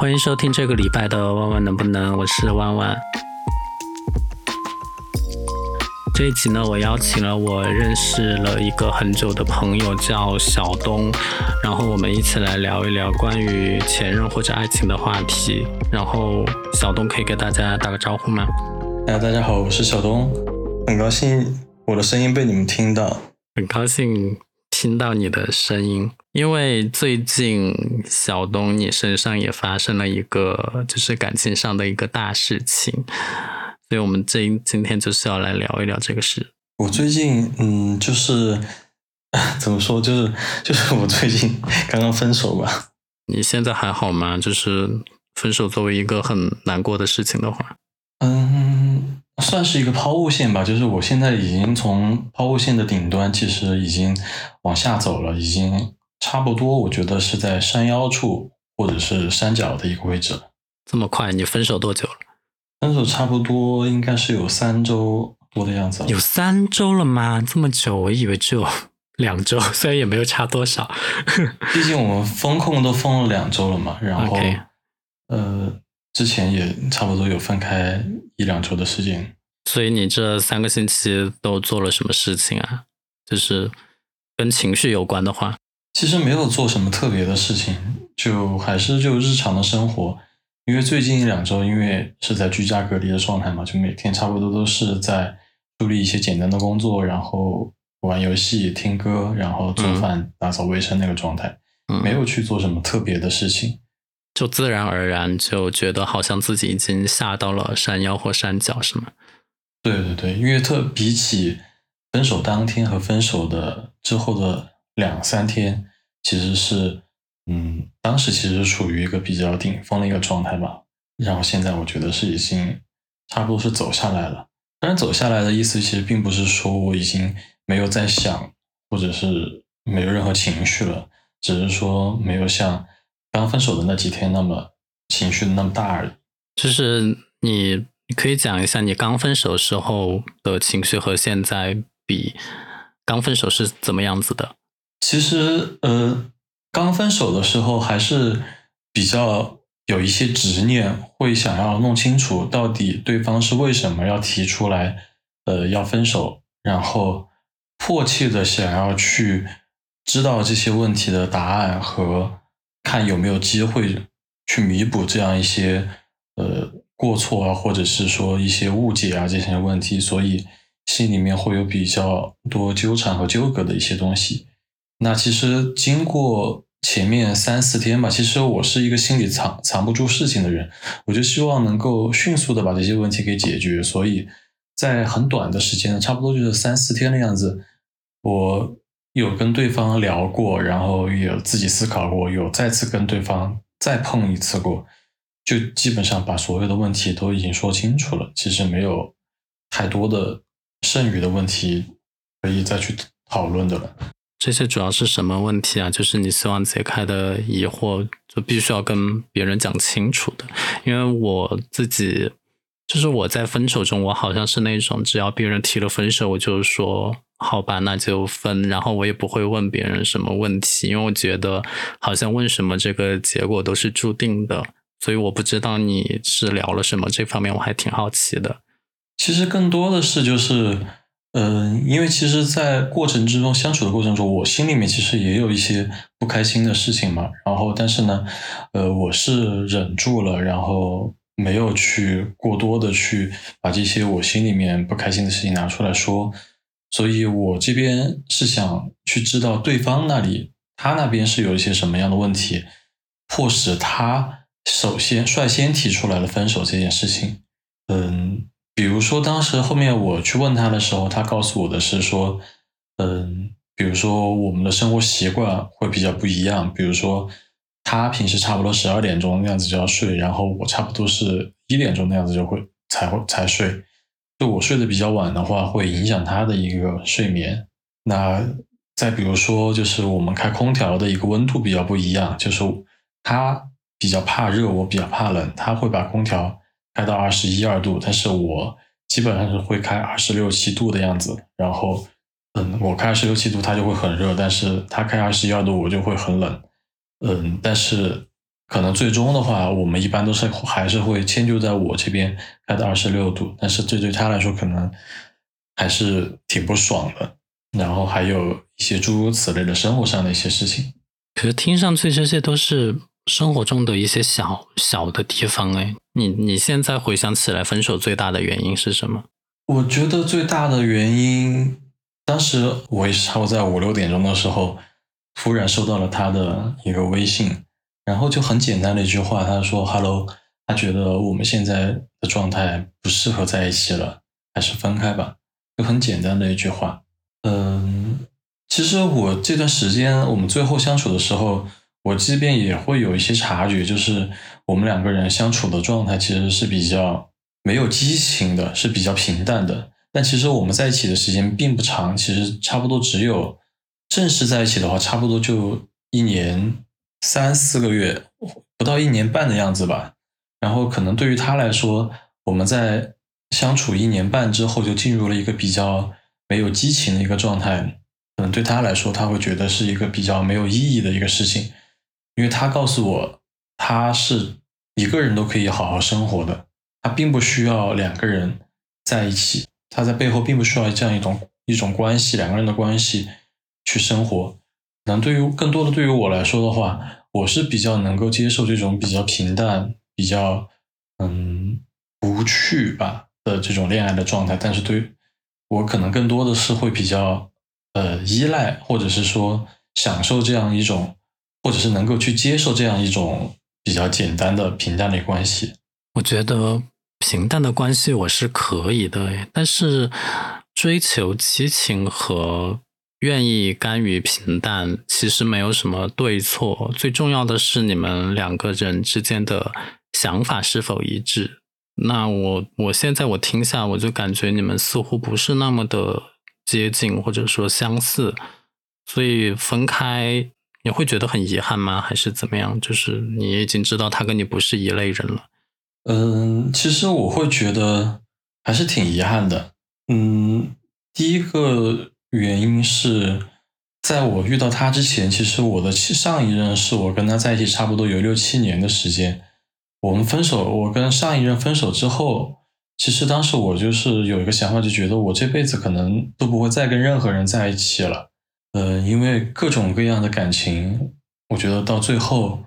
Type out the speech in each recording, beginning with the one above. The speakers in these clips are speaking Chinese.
欢迎收听这个礼拜的万万能不能，我是万万。这一集呢，我邀请了我认识了一个很久的朋友，叫小东，然后我们一起来聊一聊关于前任或者爱情的话题。然后小东可以给大家打个招呼吗？哎，大家好，我是小东，很高兴我的声音被你们听到，很高兴听到你的声音。因为最近小东你身上也发生了一个就是感情上的一个大事情，所以我们这今天就是要来聊一聊这个事。我最近嗯，就是怎么说，就是 就是我最近刚刚分手吧。你现在还好吗？就是分手作为一个很难过的事情的话，嗯，算是一个抛物线吧。就是我现在已经从抛物线的顶端，其实已经往下走了，已经。差不多，我觉得是在山腰处或者是山脚的一个位置。这么快？你分手多久了？分手差不多应该是有三周多的样子。有三周了吗？这么久？我以为只有两周，虽然也没有差多少。毕竟我们风控都封了两周了嘛。然后，呃，之前也差不多有分开一两周的时间。所以你这三个星期都做了什么事情啊？就是跟情绪有关的话。其实没有做什么特别的事情，就还是就日常的生活。因为最近一两周，因为是在居家隔离的状态嘛，就每天差不多都是在处理一些简单的工作，然后玩游戏、听歌，然后做饭、打扫卫生那个状态，没有去做什么特别的事情，就自然而然就觉得好像自己已经下到了山腰或山脚，是吗？对对对，因为特比起分手当天和分手的之后的。两三天其实是，嗯，当时其实处于一个比较顶峰的一个状态吧。然后现在我觉得是已经差不多是走下来了。当然，走下来的意思其实并不是说我已经没有在想，或者是没有任何情绪了，只是说没有像刚分手的那几天那么情绪那么大而已。就是你可以讲一下你刚分手时候的情绪和现在比，刚分手是怎么样子的？其实，呃，刚分手的时候还是比较有一些执念，会想要弄清楚到底对方是为什么要提出来，呃，要分手，然后迫切的想要去知道这些问题的答案和看有没有机会去弥补这样一些呃过错啊，或者是说一些误解啊这些问题，所以心里面会有比较多纠缠和纠葛的一些东西。那其实经过前面三四天吧，其实我是一个心里藏藏不住事情的人，我就希望能够迅速的把这些问题给解决，所以在很短的时间，差不多就是三四天的样子，我有跟对方聊过，然后有自己思考过，有再次跟对方再碰一次过，就基本上把所有的问题都已经说清楚了，其实没有太多的剩余的问题可以再去讨论的了。这些主要是什么问题啊？就是你希望解开的疑惑，就必须要跟别人讲清楚的。因为我自己，就是我在分手中，我好像是那种只要别人提了分手，我就说好吧，那就分，然后我也不会问别人什么问题，因为我觉得好像问什么这个结果都是注定的。所以我不知道你是聊了什么，这方面我还挺好奇的。其实更多的是就是。嗯，因为其实，在过程之中相处的过程中，我心里面其实也有一些不开心的事情嘛。然后，但是呢，呃，我是忍住了，然后没有去过多的去把这些我心里面不开心的事情拿出来说。所以我这边是想去知道对方那里，他那边是有一些什么样的问题，迫使他首先率先提出来了分手这件事情。嗯。比如说，当时后面我去问他的时候，他告诉我的是说，嗯，比如说我们的生活习惯会比较不一样。比如说，他平时差不多十二点钟那样子就要睡，然后我差不多是一点钟那样子就会才会才睡。就我睡得比较晚的话，会影响他的一个睡眠。那再比如说，就是我们开空调的一个温度比较不一样，就是他比较怕热，我比较怕冷，他会把空调。开到二十一二度，但是我基本上是会开二十六七度的样子。然后，嗯，我开二十六七度，它就会很热；但是它开二十一二度，我就会很冷。嗯，但是可能最终的话，我们一般都是还是会迁就在我这边开到二十六度，但是这对他来说可能还是挺不爽的。然后还有一些诸如此类的生活上的一些事情。可是听上去这些都是生活中的一些小小的地方哎，你你现在回想起来，分手最大的原因是什么？我觉得最大的原因，当时我也是差不多在五六点钟的时候，突然收到了他的一个微信。然后就很简单的一句话，他说：“Hello，他觉得我们现在的状态不适合在一起了，还是分开吧。”就很简单的一句话。嗯，其实我这段时间我们最后相处的时候，我这边也会有一些察觉，就是我们两个人相处的状态其实是比较没有激情的，是比较平淡的。但其实我们在一起的时间并不长，其实差不多只有正式在一起的话，差不多就一年。三四个月，不到一年半的样子吧。然后可能对于他来说，我们在相处一年半之后，就进入了一个比较没有激情的一个状态。可能对他来说，他会觉得是一个比较没有意义的一个事情。因为他告诉我，他是一个人都可以好好生活的，他并不需要两个人在一起，他在背后并不需要这样一种一种关系，两个人的关系去生活。可能对于更多的对于我来说的话，我是比较能够接受这种比较平淡、比较嗯无趣吧的这种恋爱的状态。但是对我可能更多的是会比较呃依赖，或者是说享受这样一种，或者是能够去接受这样一种比较简单的平淡的关系。我觉得平淡的关系我是可以的，但是追求激情和。愿意甘于平淡，其实没有什么对错，最重要的是你们两个人之间的想法是否一致。那我我现在我听下，我就感觉你们似乎不是那么的接近，或者说相似，所以分开你会觉得很遗憾吗？还是怎么样？就是你已经知道他跟你不是一类人了。嗯，其实我会觉得还是挺遗憾的。嗯，第一个。原因是在我遇到他之前，其实我的上一任是我跟他在一起差不多有六七年的时间。我们分手，我跟上一任分手之后，其实当时我就是有一个想法，就觉得我这辈子可能都不会再跟任何人在一起了。呃，因为各种各样的感情，我觉得到最后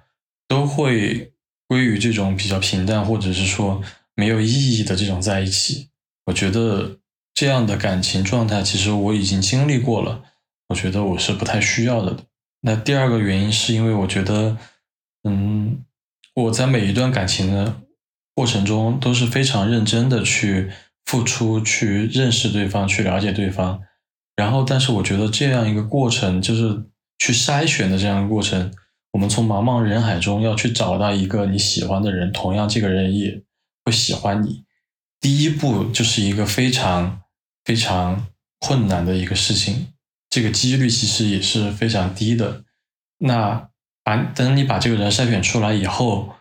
都会归于这种比较平淡，或者是说没有意义的这种在一起。我觉得。这样的感情状态，其实我已经经历过了，我觉得我是不太需要的。那第二个原因是因为我觉得，嗯，我在每一段感情的过程中都是非常认真的去付出、去认识对方、去了解对方。然后，但是我觉得这样一个过程，就是去筛选的这样一个过程，我们从茫茫人海中要去找到一个你喜欢的人，同样这个人也会喜欢你，第一步就是一个非常。非常困难的一个事情，这个几率其实也是非常低的。那把等你把这个人筛选出来以后，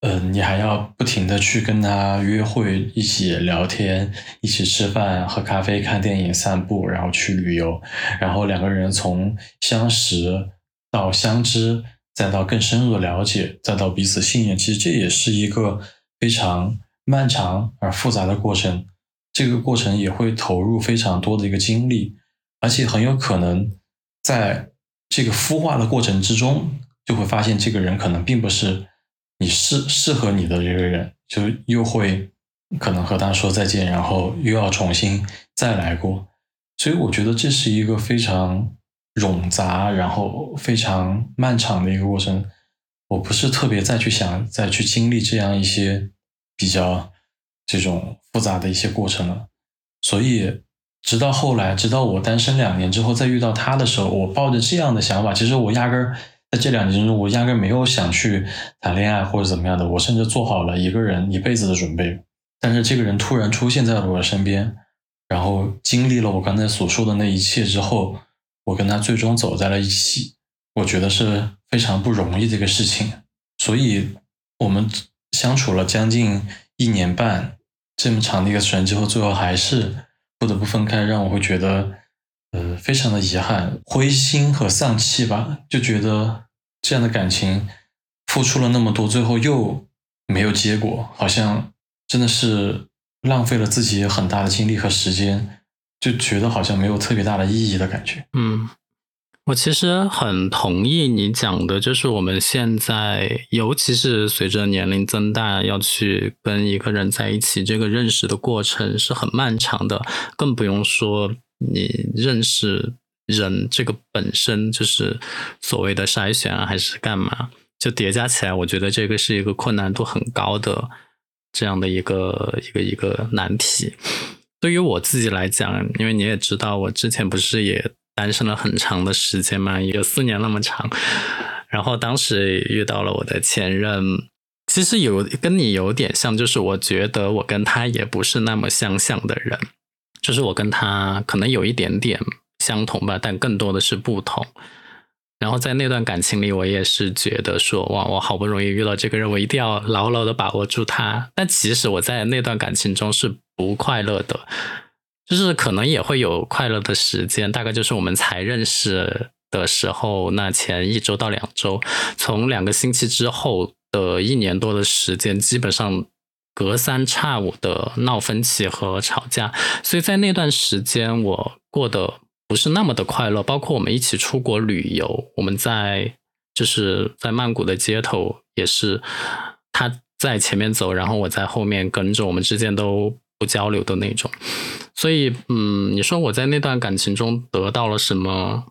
嗯，你还要不停的去跟他约会，一起聊天，一起吃饭、喝咖啡、看电影、散步，然后去旅游，然后两个人从相识到相知，再到更深入的了解，再到彼此信任，其实这也是一个非常漫长而复杂的过程。这个过程也会投入非常多的一个精力，而且很有可能在这个孵化的过程之中，就会发现这个人可能并不是你适适合你的这个人，就又会可能和他说再见，然后又要重新再来过。所以我觉得这是一个非常冗杂，然后非常漫长的一个过程。我不是特别再去想再去经历这样一些比较。这种复杂的一些过程了，所以直到后来，直到我单身两年之后再遇到他的时候，我抱着这样的想法，其实我压根儿在这两年中，我压根没有想去谈恋爱或者怎么样的，我甚至做好了一个人一辈子的准备。但是这个人突然出现在了我的身边，然后经历了我刚才所说的那一切之后，我跟他最终走在了一起，我觉得是非常不容易的一个事情。所以我们相处了将近一年半。这么长的一个时间之后，最后还是不得不分开，让我会觉得，呃，非常的遗憾、灰心和丧气吧。就觉得这样的感情付出了那么多，最后又没有结果，好像真的是浪费了自己很大的精力和时间，就觉得好像没有特别大的意义的感觉。嗯，我其实很同意你讲的，就是我们现在，尤其是随着年龄增大，要去跟一个人在一起，这个认识的过程是很漫长的，更不用说你认识人这个本身就是所谓的筛选啊，还是干嘛？就叠加起来，我觉得这个是一个困难度很高的这样的一个一个一个难题。对于我自己来讲，因为你也知道，我之前不是也单身了很长的时间嘛，有四年那么长。然后当时遇到了我的前任，其实有跟你有点像，就是我觉得我跟他也不是那么相像的人，就是我跟他可能有一点点相同吧，但更多的是不同。然后在那段感情里，我也是觉得说，哇，我好不容易遇到这个人，我一定要牢牢的把握住他。但其实我在那段感情中是不快乐的，就是可能也会有快乐的时间，大概就是我们才认识的时候，那前一周到两周，从两个星期之后的一年多的时间，基本上隔三差五的闹分歧和吵架，所以在那段时间我过得。不是那么的快乐，包括我们一起出国旅游，我们在就是在曼谷的街头，也是他在前面走，然后我在后面跟着，我们之间都不交流的那种。所以，嗯，你说我在那段感情中得到了什么？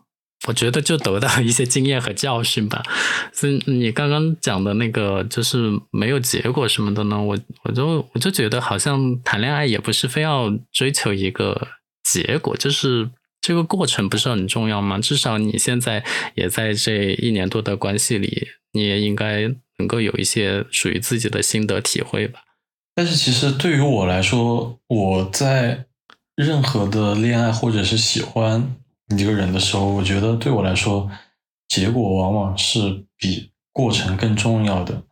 我觉得就得到一些经验和教训吧。所以你刚刚讲的那个就是没有结果什么的呢？我我就我就觉得好像谈恋爱也不是非要追求一个结果，就是。这个过程不是很重要吗？至少你现在也在这一年多的关系里，你也应该能够有一些属于自己的心得体会吧。但是其实对于我来说，我在任何的恋爱或者是喜欢一个人的时候，我觉得对我来说，结果往往是比过程更重要的。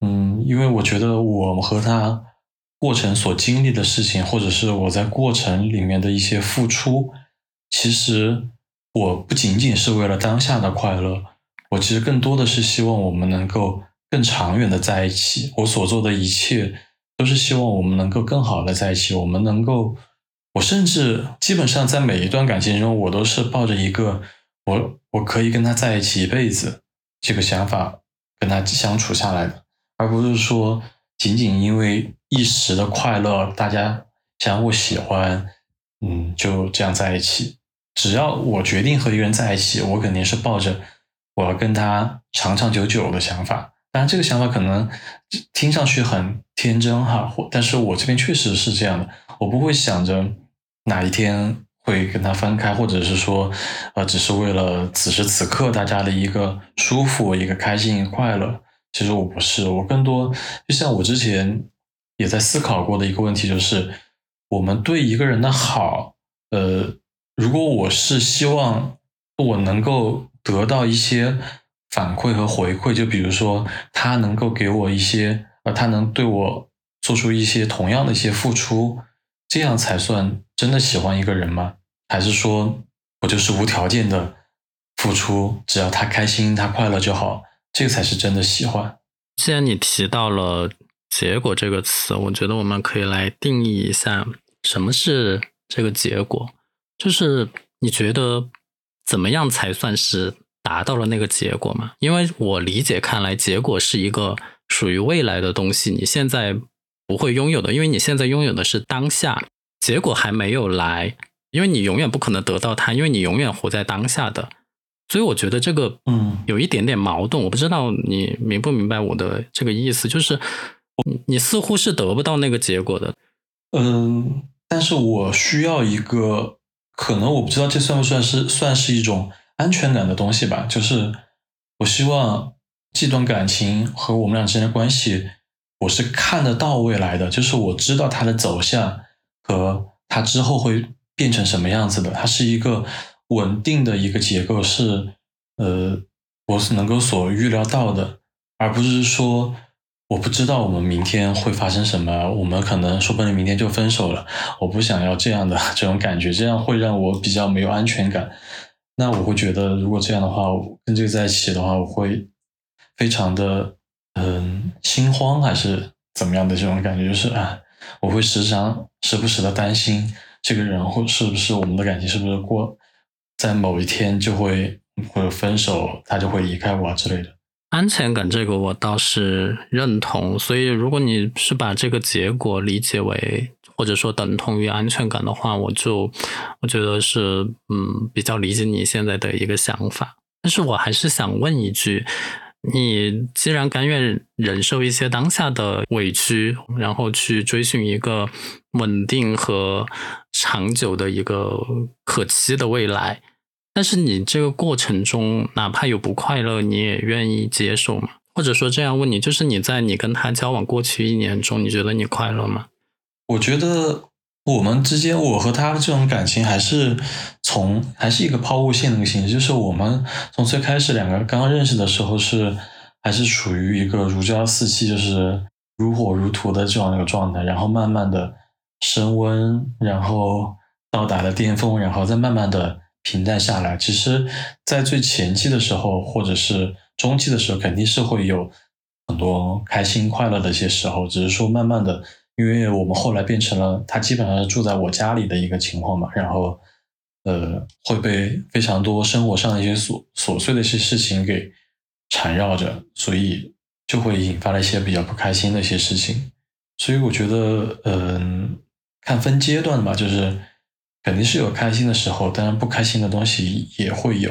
嗯，因为我觉得我和他过程所经历的事情，或者是我在过程里面的一些付出。其实我不仅仅是为了当下的快乐，我其实更多的是希望我们能够更长远的在一起。我所做的一切都是希望我们能够更好的在一起。我们能够，我甚至基本上在每一段感情中，我都是抱着一个我我可以跟他在一起一辈子这个想法跟他相处下来的，而不是说仅仅因为一时的快乐，大家相互喜欢，嗯，就这样在一起。只要我决定和一个人在一起，我肯定是抱着我要跟他长长久久的想法。当然，这个想法可能听上去很天真哈，或但是我这边确实是这样的。我不会想着哪一天会跟他分开，或者是说，呃，只是为了此时此刻大家的一个舒服、一个开心、快乐。其实我不是，我更多就像我之前也在思考过的一个问题，就是我们对一个人的好，呃。如果我是希望我能够得到一些反馈和回馈，就比如说他能够给我一些，呃，他能对我做出一些同样的一些付出，这样才算真的喜欢一个人吗？还是说我就是无条件的付出，只要他开心他快乐就好，这个才是真的喜欢？既然你提到了“结果”这个词，我觉得我们可以来定义一下什么是这个结果。就是你觉得怎么样才算是达到了那个结果吗？因为我理解看来，结果是一个属于未来的东西，你现在不会拥有的，因为你现在拥有的是当下，结果还没有来，因为你永远不可能得到它，因为你永远活在当下的。所以我觉得这个嗯有一点点矛盾，我不知道你明不明白我的这个意思，就是你似乎是得不到那个结果的。嗯，但是我需要一个。可能我不知道这算不算是算是一种安全感的东西吧。就是我希望这段感情和我们俩之间的关系，我是看得到未来的，就是我知道它的走向和它之后会变成什么样子的。它是一个稳定的一个结构，是呃，我是能够所预料到的，而不是说。我不知道我们明天会发生什么，我们可能说不定明天就分手了。我不想要这样的 这种感觉，这样会让我比较没有安全感。那我会觉得，如果这样的话，跟这个在一起的话，我会非常的嗯心慌还是怎么样的这种感觉，就是啊，我会时常时不时的担心这个人或是不是我们的感情是不是过在某一天就会或者分手，他就会离开我之类的。安全感这个我倒是认同，所以如果你是把这个结果理解为或者说等同于安全感的话，我就我觉得是嗯比较理解你现在的一个想法。但是我还是想问一句，你既然甘愿忍受一些当下的委屈，然后去追寻一个稳定和长久的一个可期的未来。但是你这个过程中，哪怕有不快乐，你也愿意接受吗？或者说这样问你，就是你在你跟他交往过去一年中，你觉得你快乐吗？我觉得我们之间，我和他的这种感情还是从还是一个抛物线的一个形式，就是我们从最开始两个刚刚认识的时候是还是处于一个如胶似漆，就是如火如荼的这样一个状态，然后慢慢的升温，然后到达了巅峰，然后再慢慢的。平淡下来，其实，在最前期的时候，或者是中期的时候，肯定是会有很多开心快乐的一些时候。只是说，慢慢的，因为我们后来变成了他基本上是住在我家里的一个情况嘛，然后，呃，会被非常多生活上的一些琐琐碎的一些事情给缠绕着，所以就会引发了一些比较不开心的一些事情。所以我觉得，嗯，看分阶段吧，就是。肯定是有开心的时候，当然不开心的东西也会有。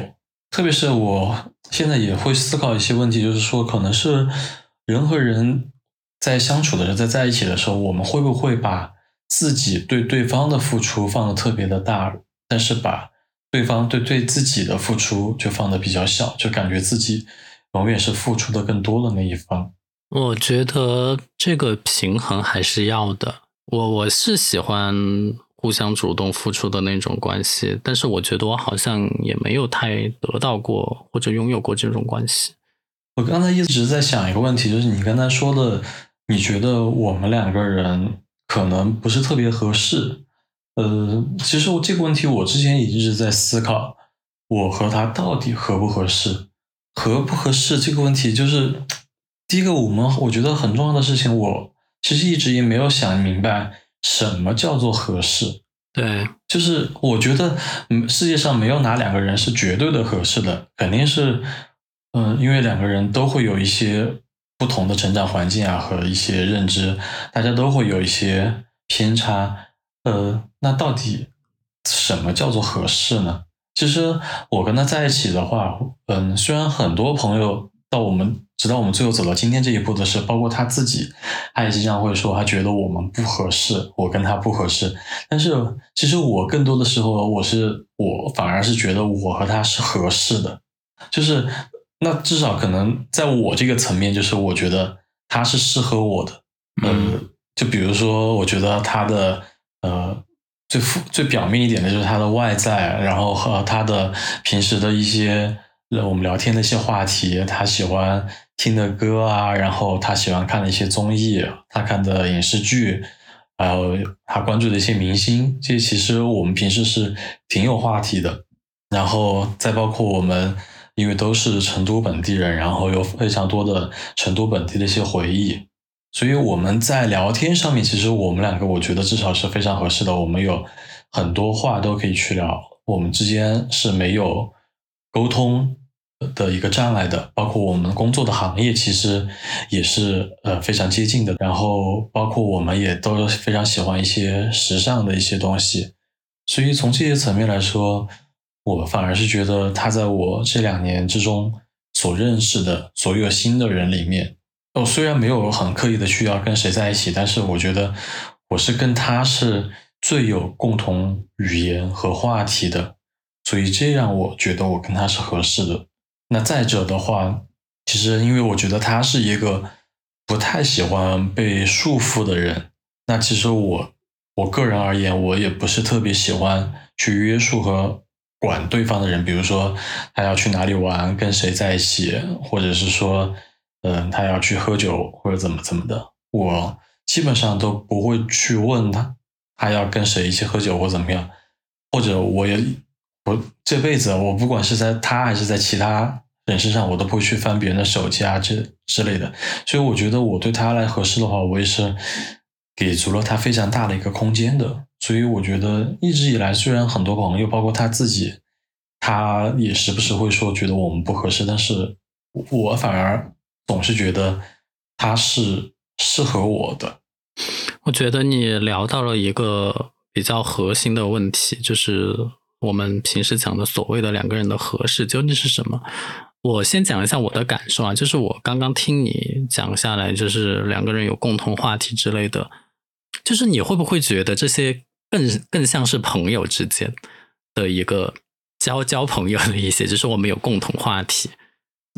特别是我现在也会思考一些问题，就是说，可能是人和人在相处的时候在在一起的时候，我们会不会把自己对对方的付出放的特别的大，但是把对方对对自己的付出就放的比较小，就感觉自己永远是付出的更多的那一方。我觉得这个平衡还是要的。我我是喜欢。互相主动付出的那种关系，但是我觉得我好像也没有太得到过或者拥有过这种关系。我刚才一直在想一个问题，就是你刚才说的，你觉得我们两个人可能不是特别合适。呃，其实我这个问题我之前也一直在思考，我和他到底合不合适？合不合适这个问题，就是第一个，我们我觉得很重要的事情，我其实一直也没有想明白。什么叫做合适？对，就是我觉得，嗯，世界上没有哪两个人是绝对的合适的，肯定是，嗯，因为两个人都会有一些不同的成长环境啊和一些认知，大家都会有一些偏差。呃，那到底什么叫做合适呢？其实我跟他在一起的话，嗯，虽然很多朋友到我们。直到我们最后走到今天这一步的是，包括他自己，他也经常会说，他觉得我们不合适，我跟他不合适。但是其实我更多的时候，我是我反而是觉得我和他是合适的，就是那至少可能在我这个层面，就是我觉得他是适合我的。嗯，就比如说，我觉得他的呃最负最表面一点的就是他的外在，然后和他的平时的一些我们聊天的一些话题，他喜欢。听的歌啊，然后他喜欢看的一些综艺，他看的影视剧，还有他关注的一些明星，这些其实我们平时是挺有话题的。然后再包括我们，因为都是成都本地人，然后有非常多的成都本地的一些回忆，所以我们在聊天上面，其实我们两个我觉得至少是非常合适的。我们有很多话都可以去聊，我们之间是没有沟通。的一个障碍的，包括我们工作的行业其实也是呃非常接近的，然后包括我们也都非常喜欢一些时尚的一些东西，所以从这些层面来说，我反而是觉得他在我这两年之中所认识的所有新的人里面，哦虽然没有很刻意的去要跟谁在一起，但是我觉得我是跟他是最有共同语言和话题的，所以这让我觉得我跟他是合适的。那再者的话，其实因为我觉得他是一个不太喜欢被束缚的人。那其实我我个人而言，我也不是特别喜欢去约束和管对方的人。比如说他要去哪里玩，跟谁在一起，或者是说，嗯，他要去喝酒或者怎么怎么的，我基本上都不会去问他，他要跟谁一起喝酒或怎么样，或者我也。我这辈子，我不管是在他还是在其他人身上，我都不会去翻别人的手机啊，这之类的。所以我觉得我对他来合适的话，我也是给足了他非常大的一个空间的。所以我觉得一直以来，虽然很多朋友，包括他自己，他也时不时会说觉得我们不合适，但是我反而总是觉得他是适合我的。我觉得你聊到了一个比较核心的问题，就是我们平时讲的所谓的两个人的合适究竟是什么？我先讲一下我的感受啊，就是我刚刚听你讲下来，就是两个人有共同话题之类的，就是你会不会觉得这些更更像是朋友之间的一个交交朋友的一些，就是我们有共同话题，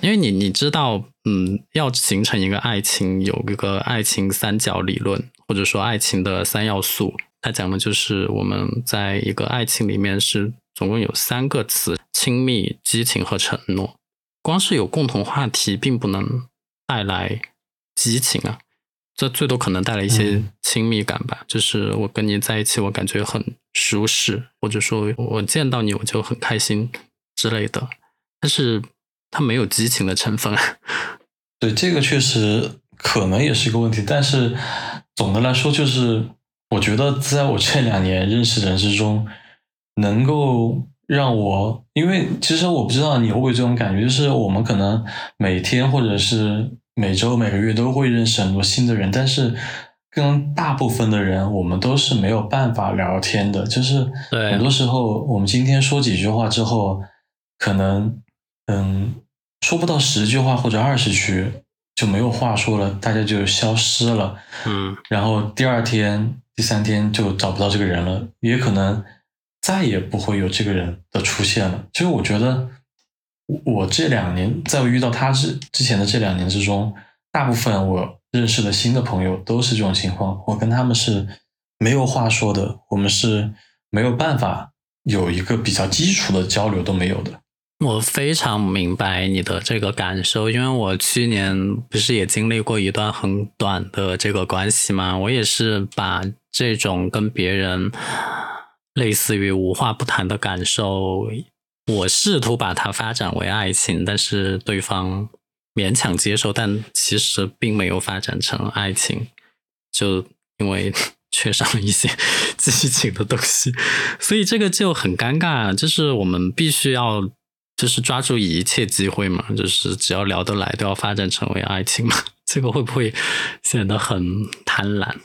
因为你你知道，嗯，要形成一个爱情，有一个爱情三角理论，或者说爱情的三要素，它讲的就是我们在一个爱情里面是总共有三个词：亲密、激情和承诺。光是有共同话题，并不能带来激情啊，这最多可能带来一些亲密感吧。就是我跟你在一起，我感觉很舒适，或者说我见到你我就很开心之类的。但是它没有激情的成分。对，这个确实可能也是一个问题。但是总的来说，就是我觉得在我这两年认识人之中，能够。让我，因为其实我不知道你会不会这种感觉，就是我们可能每天或者是每周、每个月都会认识很多新的人，但是跟大部分的人，我们都是没有办法聊天的。就是很多时候，我们今天说几句话之后，可能嗯说不到十句话或者二十句就没有话说了，大家就消失了。嗯，然后第二天、第三天就找不到这个人了，也可能。再也不会有这个人的出现了。其实我觉得，我这两年在我遇到他之之前的这两年之中，大部分我认识的新的朋友都是这种情况。我跟他们是没有话说的，我们是没有办法有一个比较基础的交流都没有的。我非常明白你的这个感受，因为我去年不是也经历过一段很短的这个关系吗？我也是把这种跟别人。类似于无话不谈的感受，我试图把它发展为爱情，但是对方勉强接受，但其实并没有发展成爱情，就因为 缺少了一些 激情的东西，所以这个就很尴尬。就是我们必须要就是抓住一切机会嘛，就是只要聊得来，都要发展成为爱情嘛。这个会不会显得很贪婪？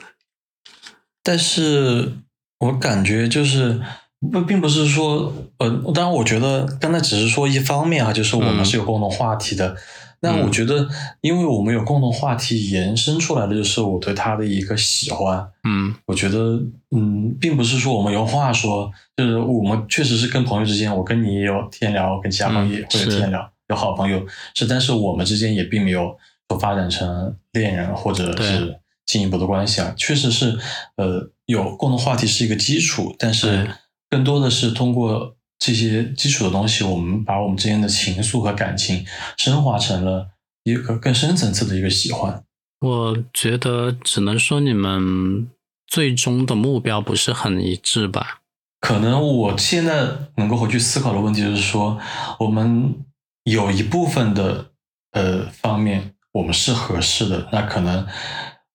但是。我感觉就是不，并不是说，呃，当然，我觉得刚才只是说一方面啊，就是我们是有共同话题的。那我觉得，因为我们有共同话题，延伸出来的就是我对他的一个喜欢。嗯，我觉得，嗯，并不是说我们有话说，就是我们确实是跟朋友之间，我跟你也有天聊，跟其他朋友也会有天聊，有好朋友是，但是我们之间也并没有说发展成恋人或者是进一步的关系啊，确实是，呃。有共同话题是一个基础，但是更多的是通过这些基础的东西，我们把我们之间的情愫和感情升华成了一个更深层次的一个喜欢。我觉得只能说你们最终的目标不是很一致吧？可能我现在能够回去思考的问题就是说，我们有一部分的呃方面我们是合适的，那可能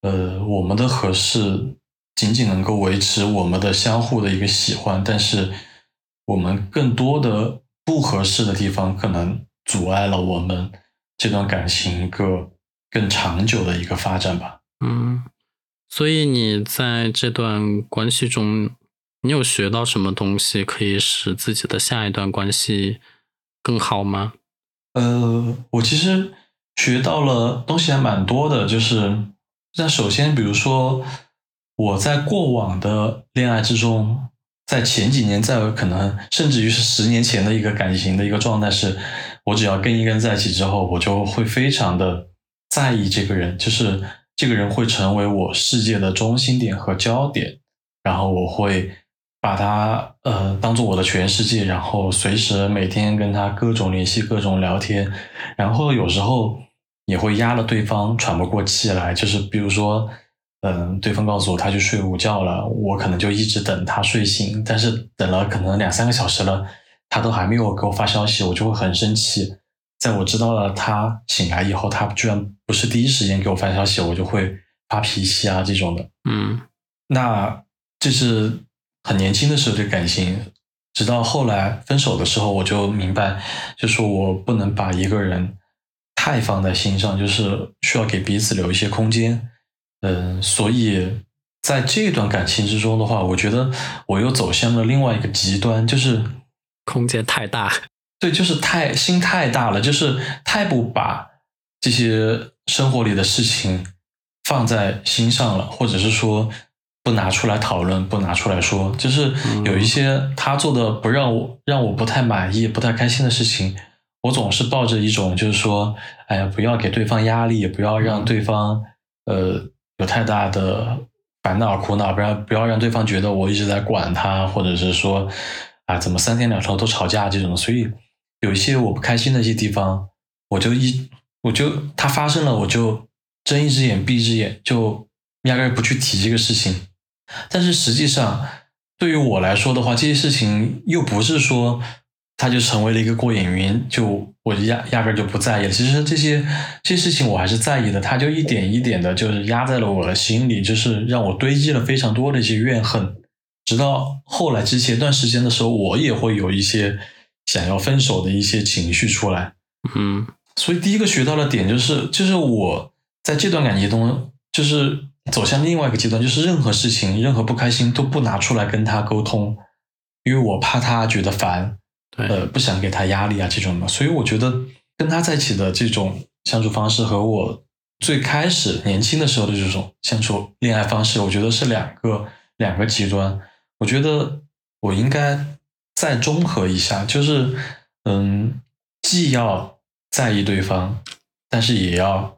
呃我们的合适。仅仅能够维持我们的相互的一个喜欢，但是我们更多的不合适的地方，可能阻碍了我们这段感情一个更长久的一个发展吧。嗯，所以你在这段关系中，你有学到什么东西可以使自己的下一段关系更好吗？呃，我其实学到了东西还蛮多的，就是那首先，比如说。我在过往的恋爱之中，在前几年，在可能甚至于是十年前的一个感情的一个状态是，我只要跟一个人在一起之后，我就会非常的在意这个人，就是这个人会成为我世界的中心点和焦点，然后我会把他呃当做我的全世界，然后随时每天跟他各种联系、各种聊天，然后有时候也会压了对方喘不过气来，就是比如说。嗯，对方告诉我他去睡午觉了，我可能就一直等他睡醒，但是等了可能两三个小时了，他都还没有给我发消息，我就会很生气。在我知道了他醒来以后，他居然不是第一时间给我发消息，我就会发脾气啊这种的。嗯那这是很年轻的时候的感情，直到后来分手的时候，我就明白，就说我不能把一个人太放在心上，就是需要给彼此留一些空间。嗯，所以在这段感情之中的话，我觉得我又走向了另外一个极端，就是空间太大。对，就是太心太大了，就是太不把这些生活里的事情放在心上了，或者是说不拿出来讨论，不拿出来说，就是有一些他做的不让我让我不太满意、不太开心的事情，我总是抱着一种就是说，哎呀，不要给对方压力，也不要让对方呃有太大的烦恼苦恼，不要不要让对方觉得我一直在管他，或者是说啊怎么三天两头都吵架这种，所以。有一些我不开心的一些地方，我就一我就它发生了，我就睁一只眼闭一只眼，就压根不去提这个事情。但是实际上，对于我来说的话，这些事情又不是说他就成为了一个过眼云，就我就压压根就不在意了。其实这些这些事情我还是在意的，他就一点一点的，就是压在了我的心里，就是让我堆积了非常多的一些怨恨。直到后来之前一段时间的时候，我也会有一些。想要分手的一些情绪出来，嗯，所以第一个学到的点就是，就是我在这段感情中，就是走向另外一个阶段，就是任何事情、任何不开心都不拿出来跟他沟通，因为我怕他觉得烦，呃，不想给他压力啊这种的。所以我觉得跟他在一起的这种相处方式和我最开始年轻的时候的这种相处恋爱方式，我觉得是两个两个极端。我觉得我应该。再综合一下，就是，嗯，既要在意对方，但是也要，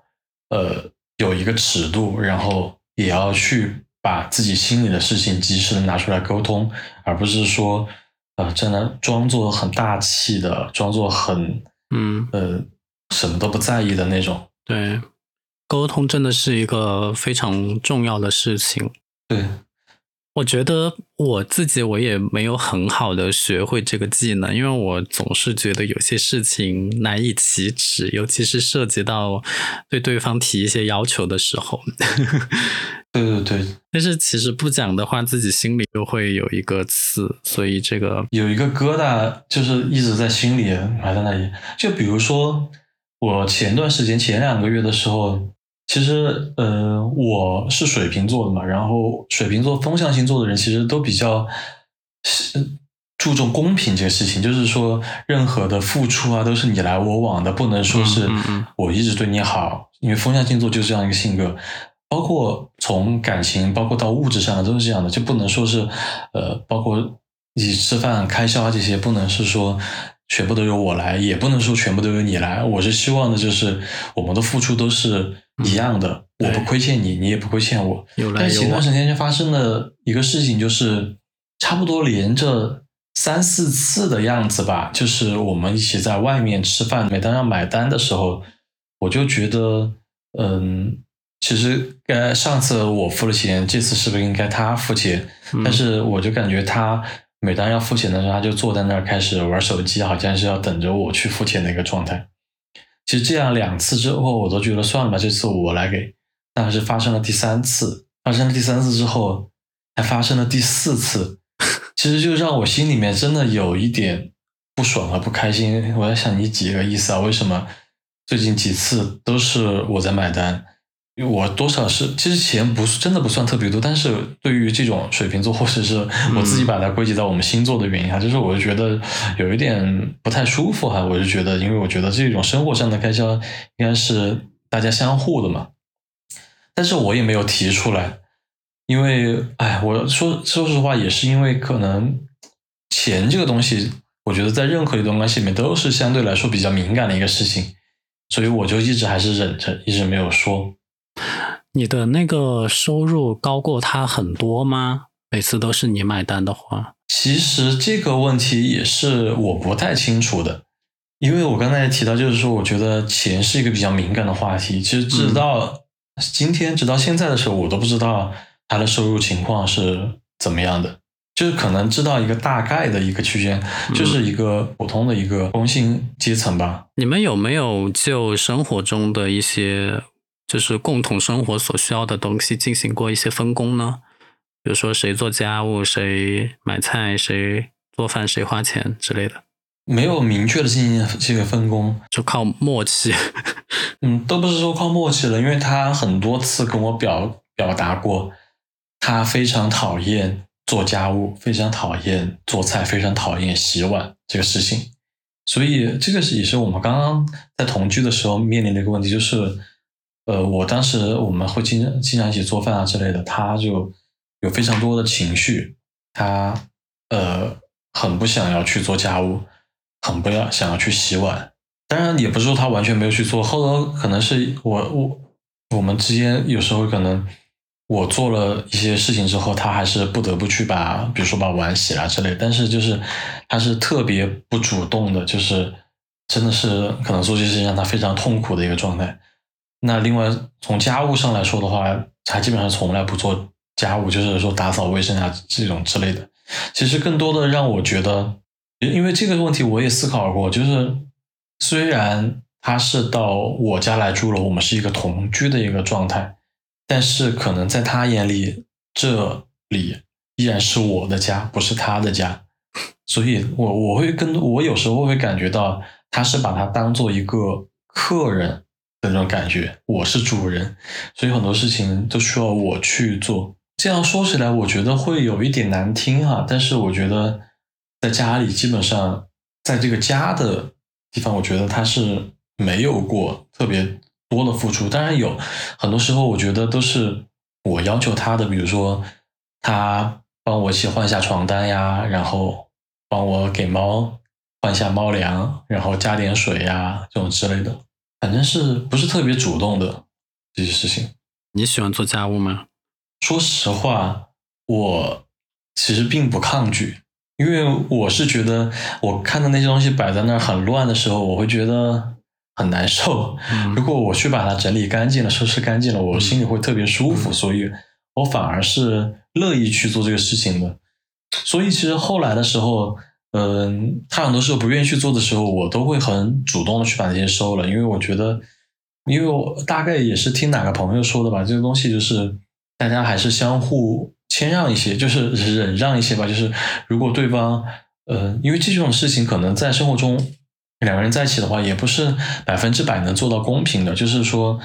呃，有一个尺度，然后也要去把自己心里的事情及时的拿出来沟通，而不是说，呃，真的装作很大气的，装作很，嗯，呃，什么都不在意的那种。对，沟通真的是一个非常重要的事情。对。我觉得我自己我也没有很好的学会这个技能，因为我总是觉得有些事情难以启齿，尤其是涉及到对对方提一些要求的时候。对对对，但是其实不讲的话，自己心里就会有一个刺，所以这个有一个疙瘩，就是一直在心里埋在那里。就比如说，我前段时间前两个月的时候。其实，呃，我是水瓶座的嘛，然后水瓶座风象星座的人其实都比较注重公平这个事情，就是说，任何的付出啊，都是你来我往的，不能说是我一直对你好，因为风象星座就是这样一个性格，包括从感情，包括到物质上的都是这样的，就不能说是，呃，包括一起吃饭开销啊这些，不能是说。全部都由我来，也不能说全部都由你来。我是希望的，就是我们的付出都是一样的，我不亏欠你，你也不亏欠我。但前段时间就发生了一个事情，就是差不多连着三四次的样子吧，就是我们一起在外面吃饭，每当要买单的时候，我就觉得，嗯，其实该上次我付了钱，这次是不是应该他付钱？但是我就感觉他。每当要付钱的时候，他就坐在那儿开始玩手机，好像是要等着我去付钱的一个状态。其实这样两次之后，我都觉得算了吧，这次我来给。但是发生了第三次，发生了第三次之后，还发生了第四次，其实就让我心里面真的有一点不爽和不开心。我在想，你几个意思啊？为什么最近几次都是我在买单？因为我多少是，其实钱不是真的不算特别多，但是对于这种水瓶座，或者是我自己把它归结到我们星座的原因哈，就是我就觉得有一点不太舒服哈，我就觉得，因为我觉得这种生活上的开销应该是大家相互的嘛，但是我也没有提出来，因为哎，我说说实话，也是因为可能钱这个东西，我觉得在任何一段关系里面都是相对来说比较敏感的一个事情，所以我就一直还是忍着，一直没有说。你的那个收入高过他很多吗？每次都是你买单的话，其实这个问题也是我不太清楚的，因为我刚才提到，就是说，我觉得钱是一个比较敏感的话题。其实直到今天，直到现在的时候，我都不知道他的收入情况是怎么样的。就是可能知道一个大概的一个区间，就是一个普通的一个工薪阶层吧。你们有没有就生活中的一些，就是共同生活所需要的东西进行过一些分工呢？比如说谁做家务，谁买菜，谁做饭，谁花钱之类的。没有明确的进行这个分工，就靠默契。嗯，都不是说靠默契了，因为他很多次跟我表表达过，他非常讨厌。做家务非常讨厌做菜，非常讨厌洗碗这个事情，所以这个是也是我们刚刚在同居的时候面临的一个问题，就是，呃，我当时我们会经常经常一起做饭啊之类的，他就有非常多的情绪，他呃很不想要去做家务，很不要想要去洗碗，当然也不是说他完全没有去做，后头可能是我我我们之间有时候可能。我做了一些事情之后，他还是不得不去把，比如说把碗洗了之类。但是就是他是特别不主动的，就是真的是可能做这些事情让他非常痛苦的一个状态。那另外从家务上来说的话，他基本上从来不做家务，就是说打扫卫生啊这种之类的。其实更多的让我觉得，因为这个问题我也思考过，就是虽然他是到我家来住了，我们是一个同居的一个状态。但是可能在他眼里，这里依然是我的家，不是他的家，所以我我会跟我有时候会感觉到，他是把他当做一个客人的那种感觉，我是主人，所以很多事情都需要我去做。这样说起来，我觉得会有一点难听哈，但是我觉得在家里基本上，在这个家的地方，我觉得他是没有过特别。多的付出，当然有很多时候，我觉得都是我要求他的，比如说他帮我一起换下床单呀，然后帮我给猫换下猫粮，然后加点水呀，这种之类的，反正是不是特别主动的这些事情。你喜欢做家务吗？说实话，我其实并不抗拒，因为我是觉得我看到那些东西摆在那儿很乱的时候，我会觉得。很难受。如果我去把它整理干净了、收拾干净了，我心里会特别舒服，所以我反而是乐意去做这个事情的。所以其实后来的时候，嗯，他很多时候不愿意去做的时候，我都会很主动的去把那些收了，因为我觉得，因为我大概也是听哪个朋友说的吧，这个东西就是大家还是相互谦让一些，就是忍让一些吧。就是如果对方，呃，因为这种事情可能在生活中。两个人在一起的话，也不是百分之百能做到公平的。就是说，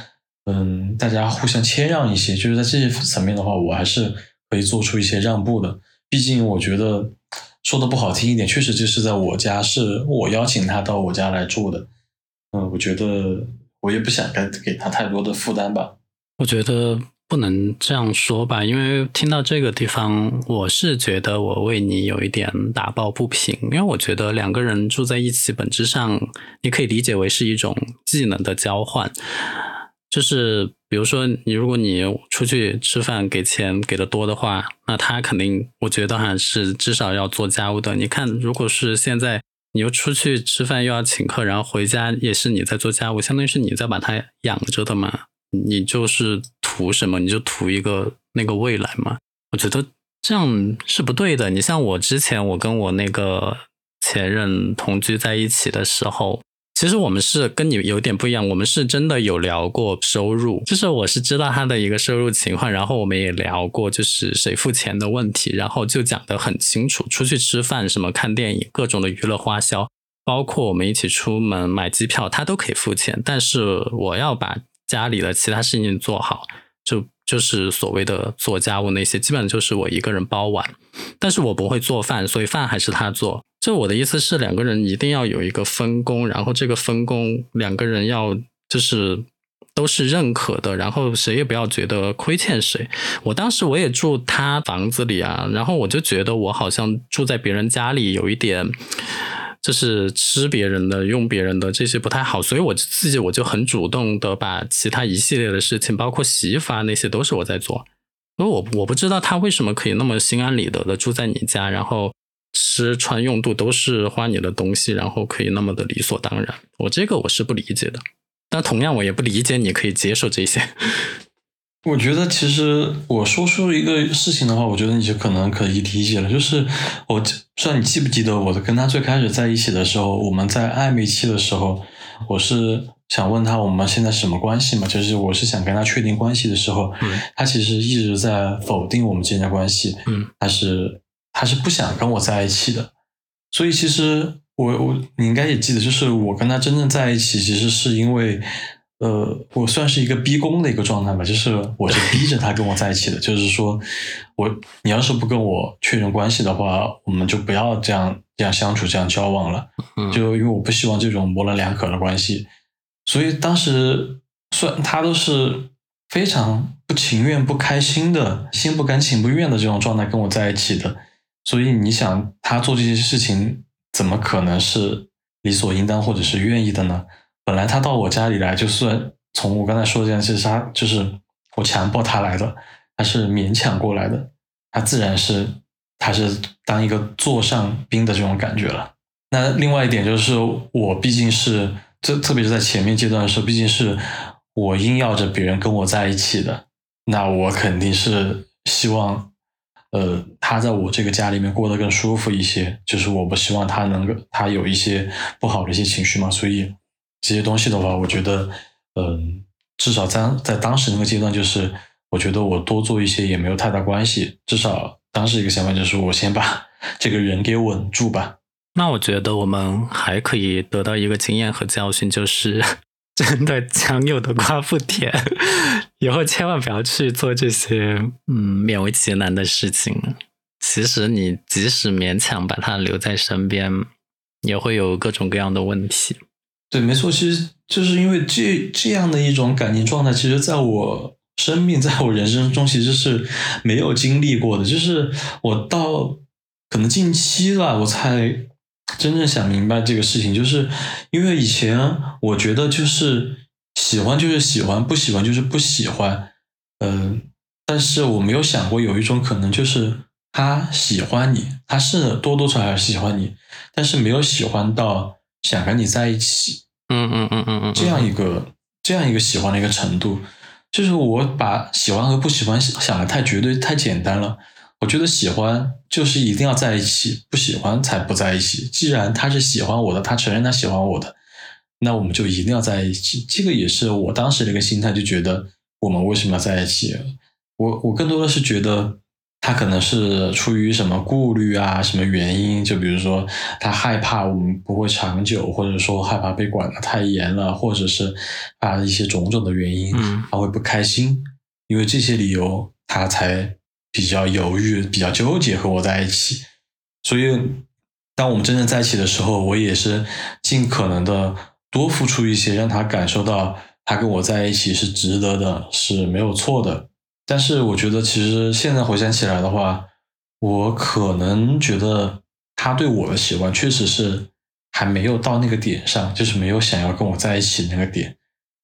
嗯，大家互相谦让一些。就是在这些层面的话，我还是可以做出一些让步的。毕竟，我觉得说的不好听一点，确实就是在我家，是我邀请他到我家来住的。嗯，我觉得我也不想给给他太多的负担吧。我觉得。不能这样说吧，因为听到这个地方，我是觉得我为你有一点打抱不平。因为我觉得两个人住在一起，本质上你可以理解为是一种技能的交换。就是比如说，你如果你出去吃饭给钱给的多的话，那他肯定我觉得还是至少要做家务的。你看，如果是现在你又出去吃饭又要请客，然后回家也是你在做家务，相当于是你在把他养着的嘛。你就是图什么？你就图一个那个未来嘛？我觉得这样是不对的。你像我之前，我跟我那个前任同居在一起的时候，其实我们是跟你有点不一样。我们是真的有聊过收入，就是我是知道他的一个收入情况，然后我们也聊过就是谁付钱的问题，然后就讲得很清楚。出去吃饭、什么看电影、各种的娱乐花销，包括我们一起出门买机票，他都可以付钱，但是我要把。家里的其他事情做好，就就是所谓的做家务那些，基本就是我一个人包完。但是我不会做饭，所以饭还是他做。就我的意思是，两个人一定要有一个分工，然后这个分工两个人要就是都是认可的，然后谁也不要觉得亏欠谁。我当时我也住他房子里啊，然后我就觉得我好像住在别人家里有一点。就是吃别人的、用别人的这些不太好，所以我自己我就很主动的把其他一系列的事情，包括洗衣服啊那些都是我在做。因为我我不知道他为什么可以那么心安理得的住在你家，然后吃穿用度都是花你的东西，然后可以那么的理所当然。我这个我是不理解的，但同样我也不理解你可以接受这些。我觉得其实我说出一个事情的话，我觉得你就可能可以理解了。就是我不知道你记不记得，我跟他最开始在一起的时候，我们在暧昧期的时候，我是想问他我们现在什么关系嘛？就是我是想跟他确定关系的时候，嗯他其实一直在否定我们之间的关系，嗯他是他是不想跟我在一起的。所以其实我我你应该也记得，就是我跟他真正在一起，其实是因为。呃，我算是一个逼宫的一个状态吧，就是我是逼着他跟我在一起的，就是说我你要是不跟我确认关系的话，我们就不要这样这样相处，这样交往了。嗯，就因为我不希望这种模棱两可的关系，所以当时算他都是非常不情愿、不开心的，心不甘情不愿的这种状态跟我在一起的，所以你想他做这些事情，怎么可能是理所应当或者是愿意的呢？本来他到我家里来，就算从我刚才说的这件事，他就是我强迫他来的，他是勉强过来的，他自然是他是当一个座上宾的这种感觉了。那另外一点就是，我毕竟是这，特别是在前面阶段的时候，毕竟是我硬要着别人跟我在一起的，那我肯定是希望，呃，他在我这个家里面过得更舒服一些。就是我不希望他能够他有一些不好的一些情绪嘛，所以这些东西的话，我觉得，嗯、至少在在当时那个阶段，就是我觉得我多做一些也没有太大关系。至少当时一个想法就是，我先把这个人给稳住吧。那我觉得我们还可以得到一个经验和教训，就是 真的强扭的瓜不甜，以后千万不要去做这些嗯勉为其难的事情。其实你即使勉强把他留在身边，也会有各种各样的问题。对，没错，其实就是因为这这样的一种感情状态，其实在我生命，在我人生中，其实是没有经历过的。就是我到可能近期了，我才真正想明白这个事情。就是因为以前我觉得就是喜欢就是喜欢，不喜欢就是不喜欢，嗯、但是我没有想过有一种可能，就是他喜欢你，他是多多少少喜欢你，但是没有喜欢到想跟你在一起。嗯嗯嗯嗯嗯，这样一个这样一个喜欢的一个程度，就是我把喜欢和不喜欢想的太绝对、太简单了。我觉得喜欢就是一定要在一起，不喜欢才不在一起。既然他是喜欢我的，他承认他喜欢我的，那我们就一定要在一起。这个也是我当时的一个心态，就觉得我们为什么要在一起？我我更多的是觉得他可能是出于什么顾虑啊，什么原因？就比如说他害怕我们不会长久，或者说害怕被管得太严了，或者是啊一些种种的原因，嗯他会不开心，因为这些理由他才比较犹豫、比较纠结和我在一起。所以，当我们真正在一起的时候，我也是尽可能的多付出一些，让他感受到他跟我在一起是值得的，是没有错的。但是我觉得，其实现在回想起来的话，我可能觉得他对我的喜欢确实是还没有到那个点上，就是没有想要跟我在一起那个点。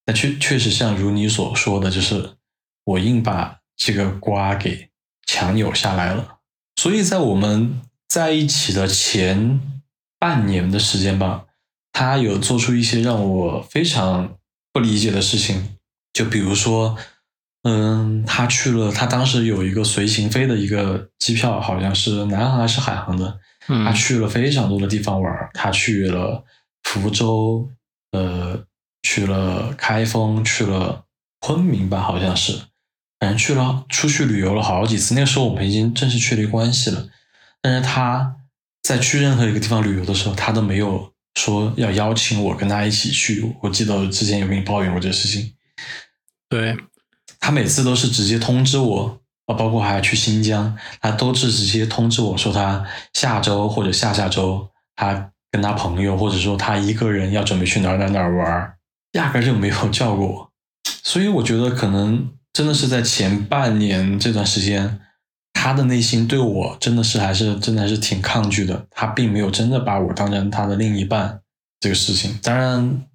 但确确实像如你所说的，就是我硬把这个瓜给强扭下来了。所以在我们在一起的前半年的时间吧，他有做出一些让我非常不理解的事情，就比如说，嗯，他去了，他当时有一个随行飞的一个机票，好像是南航还是海航的，他嗯去了非常多的地方玩儿，他去了福州，呃，去了开封，去了昆明吧，好像是，反正去了出去旅游了好几次。那个时候我们已经正式确立关系了，但是他在去任何一个地方旅游的时候，他都没有说要邀请我跟他一起去。我记得之前有跟你抱怨过这个事情，对，他每次都是直接通知我，啊，包括还去新疆，他都是直接通知我说他下周或者下下周他跟他朋友，或者说他一个人要准备去哪儿哪儿哪儿玩儿，压根就没有叫过我。所以我觉得可能真的是在前半年这段时间，他的内心对我真的是还是真的还是挺抗拒的，他并没有真的把我当成他的另一半这个事情。当然，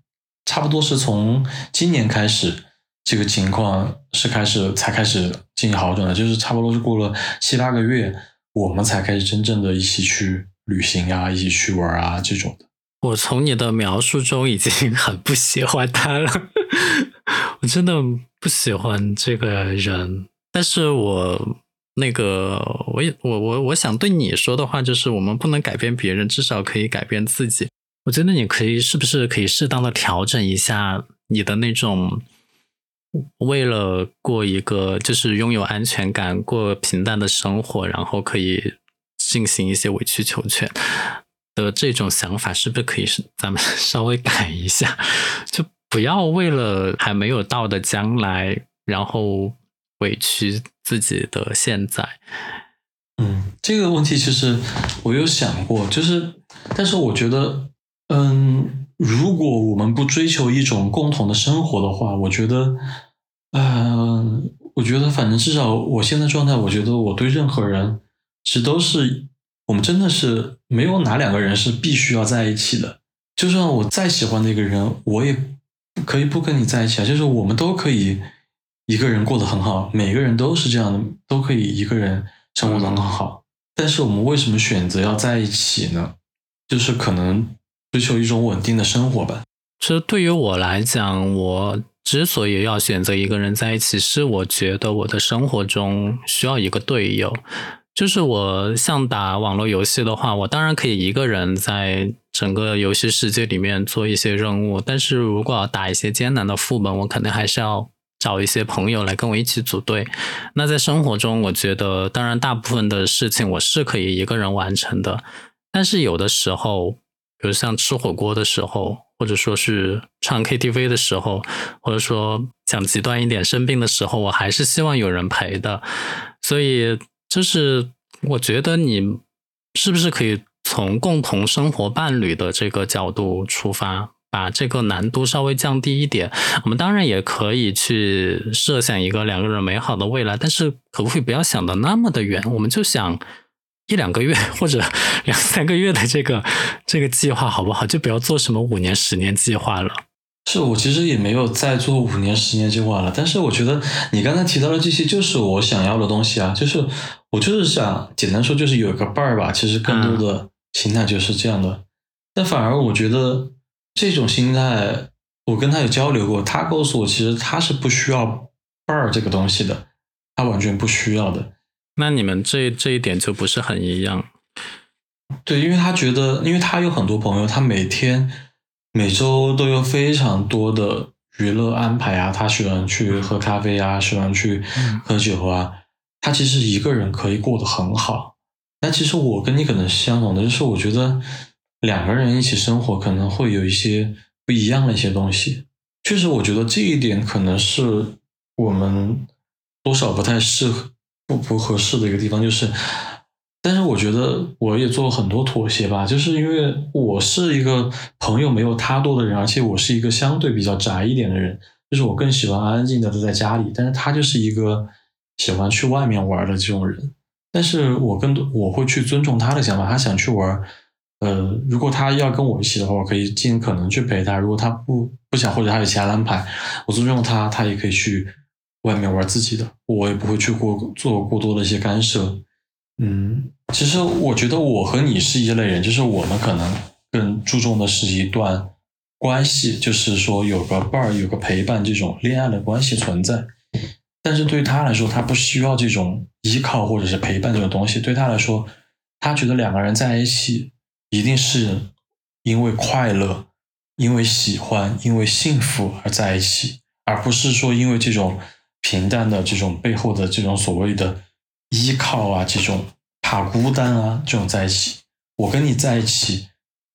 差不多是从今年开始，这个情况是开始才开始进行好转的，就是差不多是过了七八个月，我们才开始真正的一起去旅行啊，一起去玩啊这种的。我从你的描述中已经 很不喜欢他了，我真的不喜欢这个人。但是我那个，我也我我我想对你说的话就是，我们不能改变别人，至少可以改变自己。我觉得你可以是不是可以适当的调整一下你的那种，为了过一个就是拥有安全感、过平淡的生活，然后可以进行一些委曲求全。的这种想法是不是可以是咱们 稍微改一下？就不要为了还没有到的将来，然后委屈自己的现在。嗯，这个问题其实我有想过，就是，但是我觉得，嗯，如果我们不追求一种共同的生活的话，我觉得，嗯，我觉得反正至少我现在状态，我觉得我对任何人其实都是。我们真的是没有哪两个人是必须要在一起的。就算我再喜欢的一个人，我也可以不跟你在一起啊。就是我们都可以一个人过得很好，每个人都是这样的，都可以一个人生活的很好。但是我们为什么选择要在一起呢？就是可能追求一种稳定的生活吧。其实对于我来讲，我之所以要选择一个人在一起，是我觉得我的生活中需要一个队友。就是我像打网络游戏的话，我当然可以一个人在整个游戏世界里面做一些任务，但是如果要打一些艰难的副本，我肯定还是要找一些朋友来跟我一起组队。那在生活中，我觉得当然大部分的事情我是可以一个人完成的，但是有的时候，比如像吃火锅的时候，或者说是唱 KTV 的时候，或者说讲极端一点生病的时候，我还是希望有人陪的，所以。就是我觉得你是不是可以从共同生活伴侣的这个角度出发，把这个难度稍微降低一点？我们当然也可以去设想一个两个人美好的未来，但是可不可以不要想的那么的远？我们就想一两个月 或者两三个月的这个这个计划好不好？就不要做什么五年、十年计划了。是我其实也没有再做五年、十年计划了，但是我觉得你刚才提到的这些就是我想要的东西啊，就是我就是想简单说就是有一个伴儿吧。其实更多的心态就是这样的，但反而我觉得这种心态，我跟他有交流过，他告诉我其实他是不需要伴儿这个东西的，他完全不需要的。那你们这这一点就不是很一样。对，因为他觉得，因为他有很多朋友，他每天。每周都有非常多的娱乐安排啊，他喜欢去喝咖啡啊，喜欢去喝酒啊。他其实一个人可以过得很好。那其实我跟你可能是相同的，就是我觉得两个人一起生活可能会有一些不一样的一些东西。确实，我觉得这一点可能是我们多少不太适合、不不合适的一个地方，就是。但是我觉得我也做了很多妥协吧，就是因为我是一个朋友没有他多的人，而且我是一个相对比较宅一点的人，就是我更喜欢安安静静的都在家里。但是他就是一个喜欢去外面玩的这种人，但是我更多我会去尊重他的想法，他想去玩，呃，如果他要跟我一起的话，我可以尽可能去陪他；如果他不不想或者他有其他安排，我尊重他，他也可以去外面玩自己的，我也不会去过做过多的一些干涉。嗯，其实我觉得我和你是一类人，就是我们可能更注重的是一段关系，就是说有个伴儿、有个陪伴这种恋爱的关系存在。但是对他来说，他不需要这种依靠或者是陪伴这种东西。对他来说，他觉得两个人在一起一定是因为快乐、因为喜欢、因为幸福而在一起，而不是说因为这种平淡的这种背后的这种所谓的。依靠啊，这种怕孤单啊，这种在一起，我跟你在一起，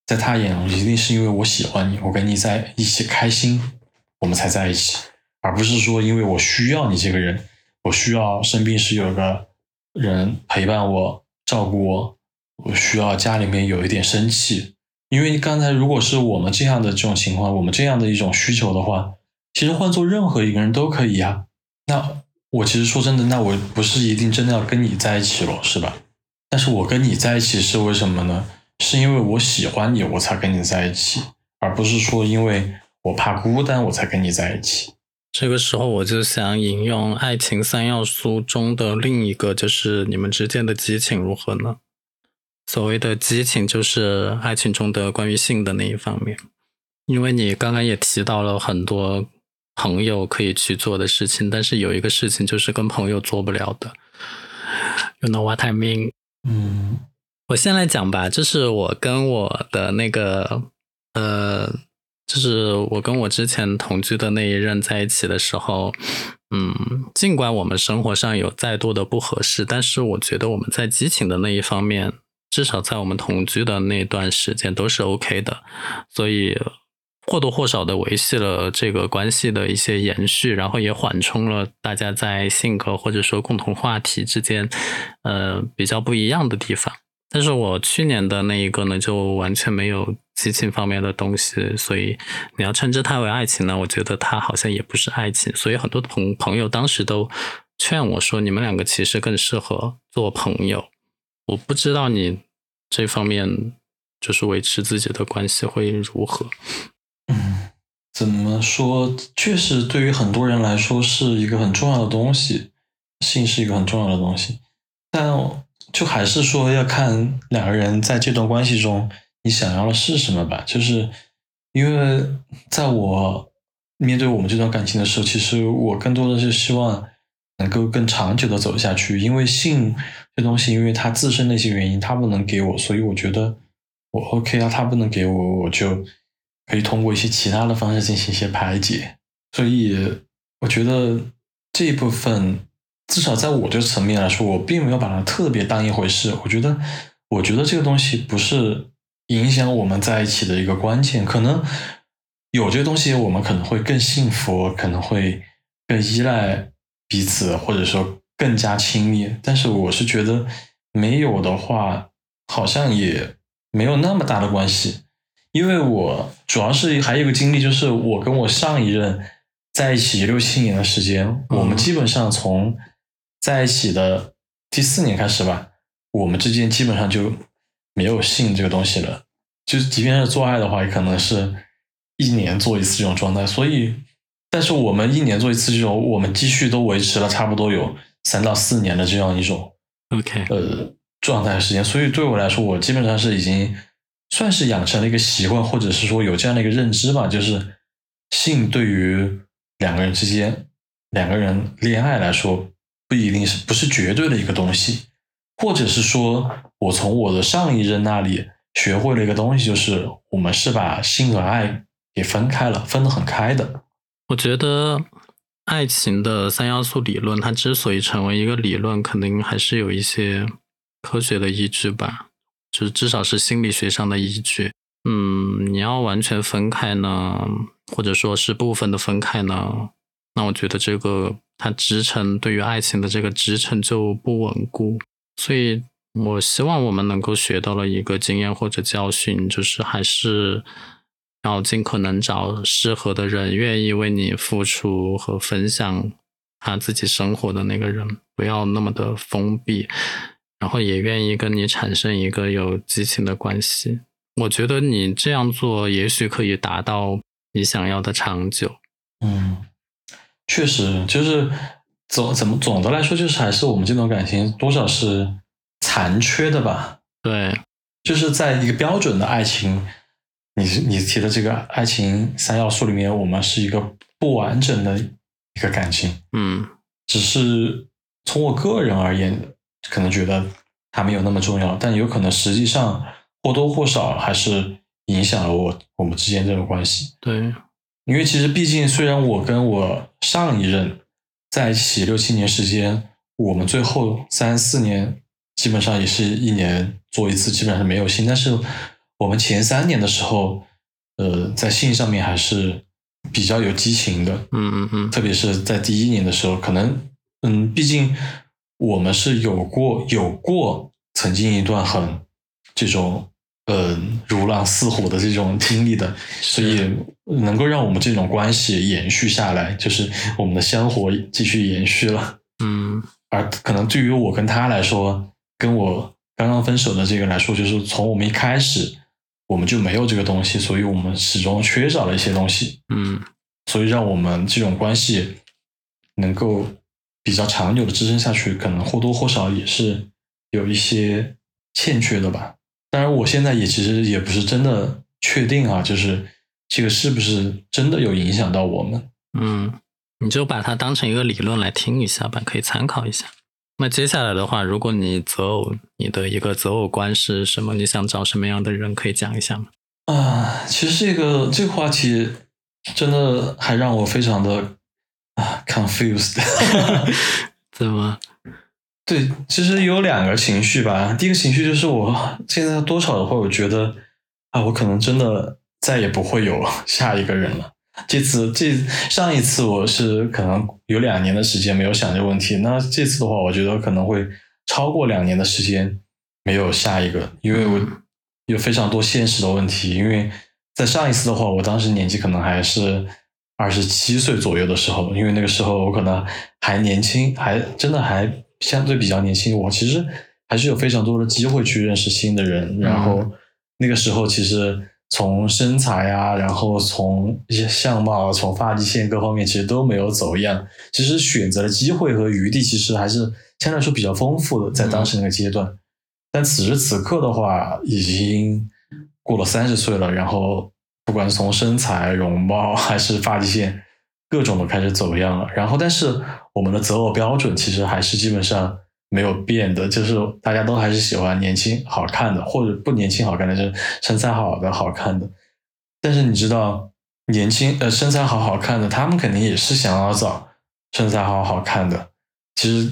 在他眼中一定是因为我喜欢你，我跟你在一起开心，我们才在一起，而不是说因为我需要你这个人，我需要生病时有个人陪伴我、照顾我，我需要家里面有一点生气，因为刚才如果是我们这样的这种情况，我们这样的一种需求的话，其实换做任何一个人都可以啊，那。我其实说真的，那我不是一定真的要跟你在一起了，是吧？但是我跟你在一起是为什么呢？是因为我喜欢你，我才跟你在一起，而不是说因为我怕孤单，我才跟你在一起。这个时候我就想引用《爱情三要素》中的另一个，就是你们之间的激情如何呢？所谓的激情，就是爱情中的关于性的那一方面。因为你刚刚也提到了很多朋友可以去做的事情，但是有一个事情就是跟朋友做不了的。You know what I mean？嗯，我先来讲吧，就是我跟我的那个呃，就是我跟我之前同居的那一任在一起的时候，嗯，尽管我们生活上有再多的不合适，但是我觉得我们在激情的那一方面，至少在我们同居的那段时间都是 OK 的，所以。或多或少的维系了这个关系的一些延续，然后也缓冲了大家在性格或者说共同话题之间，呃，比较不一样的地方。但是我去年的那一个呢，就完全没有激情方面的东西，所以你要称之它为爱情呢，我觉得它好像也不是爱情。所以很多朋朋友当时都劝我说，你们两个其实更适合做朋友。我不知道你这方面就是维持自己的关系会如何。怎么说？确实，对于很多人来说是一个很重要的东西，性是一个很重要的东西。但就还是说要看两个人在这段关系中，你想要的是什么吧。就是因为在我面对我们这段感情的时候，其实我更多的是希望能够更长久的走下去。因为性这东西，因为它自身的一些原因，它不能给我，所以我觉得我 OK 啊，它不能给我，我就。可以通过一些其他的方式进行一些排解，所以我觉得这一部分至少在我这层面来说，我并没有把它特别当一回事。我觉得，我觉得这个东西不是影响我们在一起的一个关键。可能有这个东西，我们可能会更幸福，可能会更依赖彼此，或者说更加亲密。但是我是觉得没有的话，好像也没有那么大的关系。因为我主要是还有一个经历，就是我跟我上一任在一起六七年的时间，我们基本上从在一起的第四年开始吧，我们之间基本上就没有性这个东西了。就是即便是做爱的话，也可能是一年做一次这种状态。所以，但是我们一年做一次这种，我们继续都维持了差不多有三到四年的这样一种 OK 呃状态时间。所以对我来说，我基本上是已经。算是养成了一个习惯，或者是说有这样的一个认知吧，就是性对于两个人之间、两个人恋爱来说，不一定是不是绝对的一个东西，或者是说我从我的上一任那里学会了一个东西，就是我们是把性和爱给分开了，分得很开的。我觉得爱情的三要素理论，它之所以成为一个理论，肯定还是有一些科学的依据吧。就是至少是心理学上的依据，嗯，你要完全分开呢，或者说是部分的分开呢，那我觉得这个它支撑对于爱情的这个支撑就不稳固，所以我希望我们能够学到了一个经验或者教训，就是还是要尽可能找适合的人，愿意为你付出和分享他自己生活的那个人，不要那么的封闭。然后也愿意跟你产生一个有激情的关系，我觉得你这样做也许可以达到你想要的长久。嗯，确实，就是总怎么总的来说，就是还是我们这段感情多少是残缺的吧？对，就是在一个标准的爱情，你你提的这个爱情三要素里面，我们是一个不完整的一个感情。嗯，只是从我个人而言。可能觉得它没有那么重要，但有可能实际上或多或少还是影响了我我们之间这种关系。对，因为其实毕竟，虽然我跟我上一任在一起六七年时间，我们最后三四年基本上也是一年做一次，基本上没有性。但是我们前三年的时候，呃，在性上面还是比较有激情的。嗯嗯嗯，特别是在第一年的时候，可能嗯，毕竟。我们是有过有过曾经一段很这种嗯如狼似虎的这种经历的，所以能够让我们这种关系延续下来，就是我们的香火继续延续了。嗯，而可能对于我跟他来说，跟我刚刚分手的这个来说，就是从我们一开始我们就没有这个东西，所以我们始终缺少了一些东西。嗯，所以让我们这种关系能够。比较长久的支撑下去，可能或多或少也是有一些欠缺的吧。当然，我现在也其实也不是真的确定啊，就是这个是不是真的有影响到我们。嗯，你就把它当成一个理论来听一下吧，可以参考一下。那接下来的话，如果你择偶，你的一个择偶观是什么？你想找什么样的人？可以讲一下吗？啊，其实这个这个话题真的还让我非常的啊 confused。怎么？对，其实有两个情绪吧。第一个情绪就是我现在多少的话，我觉得啊，我可能真的再也不会有下一个人了。这次这上一次我是可能有两年的时间没有想这个问题，那这次的话，我觉得可能会超过两年的时间没有下一个，因为我有非常多现实的问题。因为在上一次的话，我当时年纪可能还是二十七岁左右的时候，因为那个时候我可能还年轻，还真的还相对比较年轻，我其实还是有非常多的机会去认识新的人。然后那个时候其实。从身材啊，然后从一些相貌，从发际线各方面，其实都没有走样。其实选择的机会和余地，其实还是相对来说比较丰富的，在当时那个阶段。但此时此刻的话，已经过了三十岁了，然后不管是从身材、容貌还是发际线，各种都开始走样了。然后，但是我们的择偶标准其实还是基本上。没有变的，就是大家都还是喜欢年轻好看的，或者不年轻好看的，就是身材好的好看的。但是你知道，年轻呃身材好好看的，他们肯定也是想要找身材好好看的。其实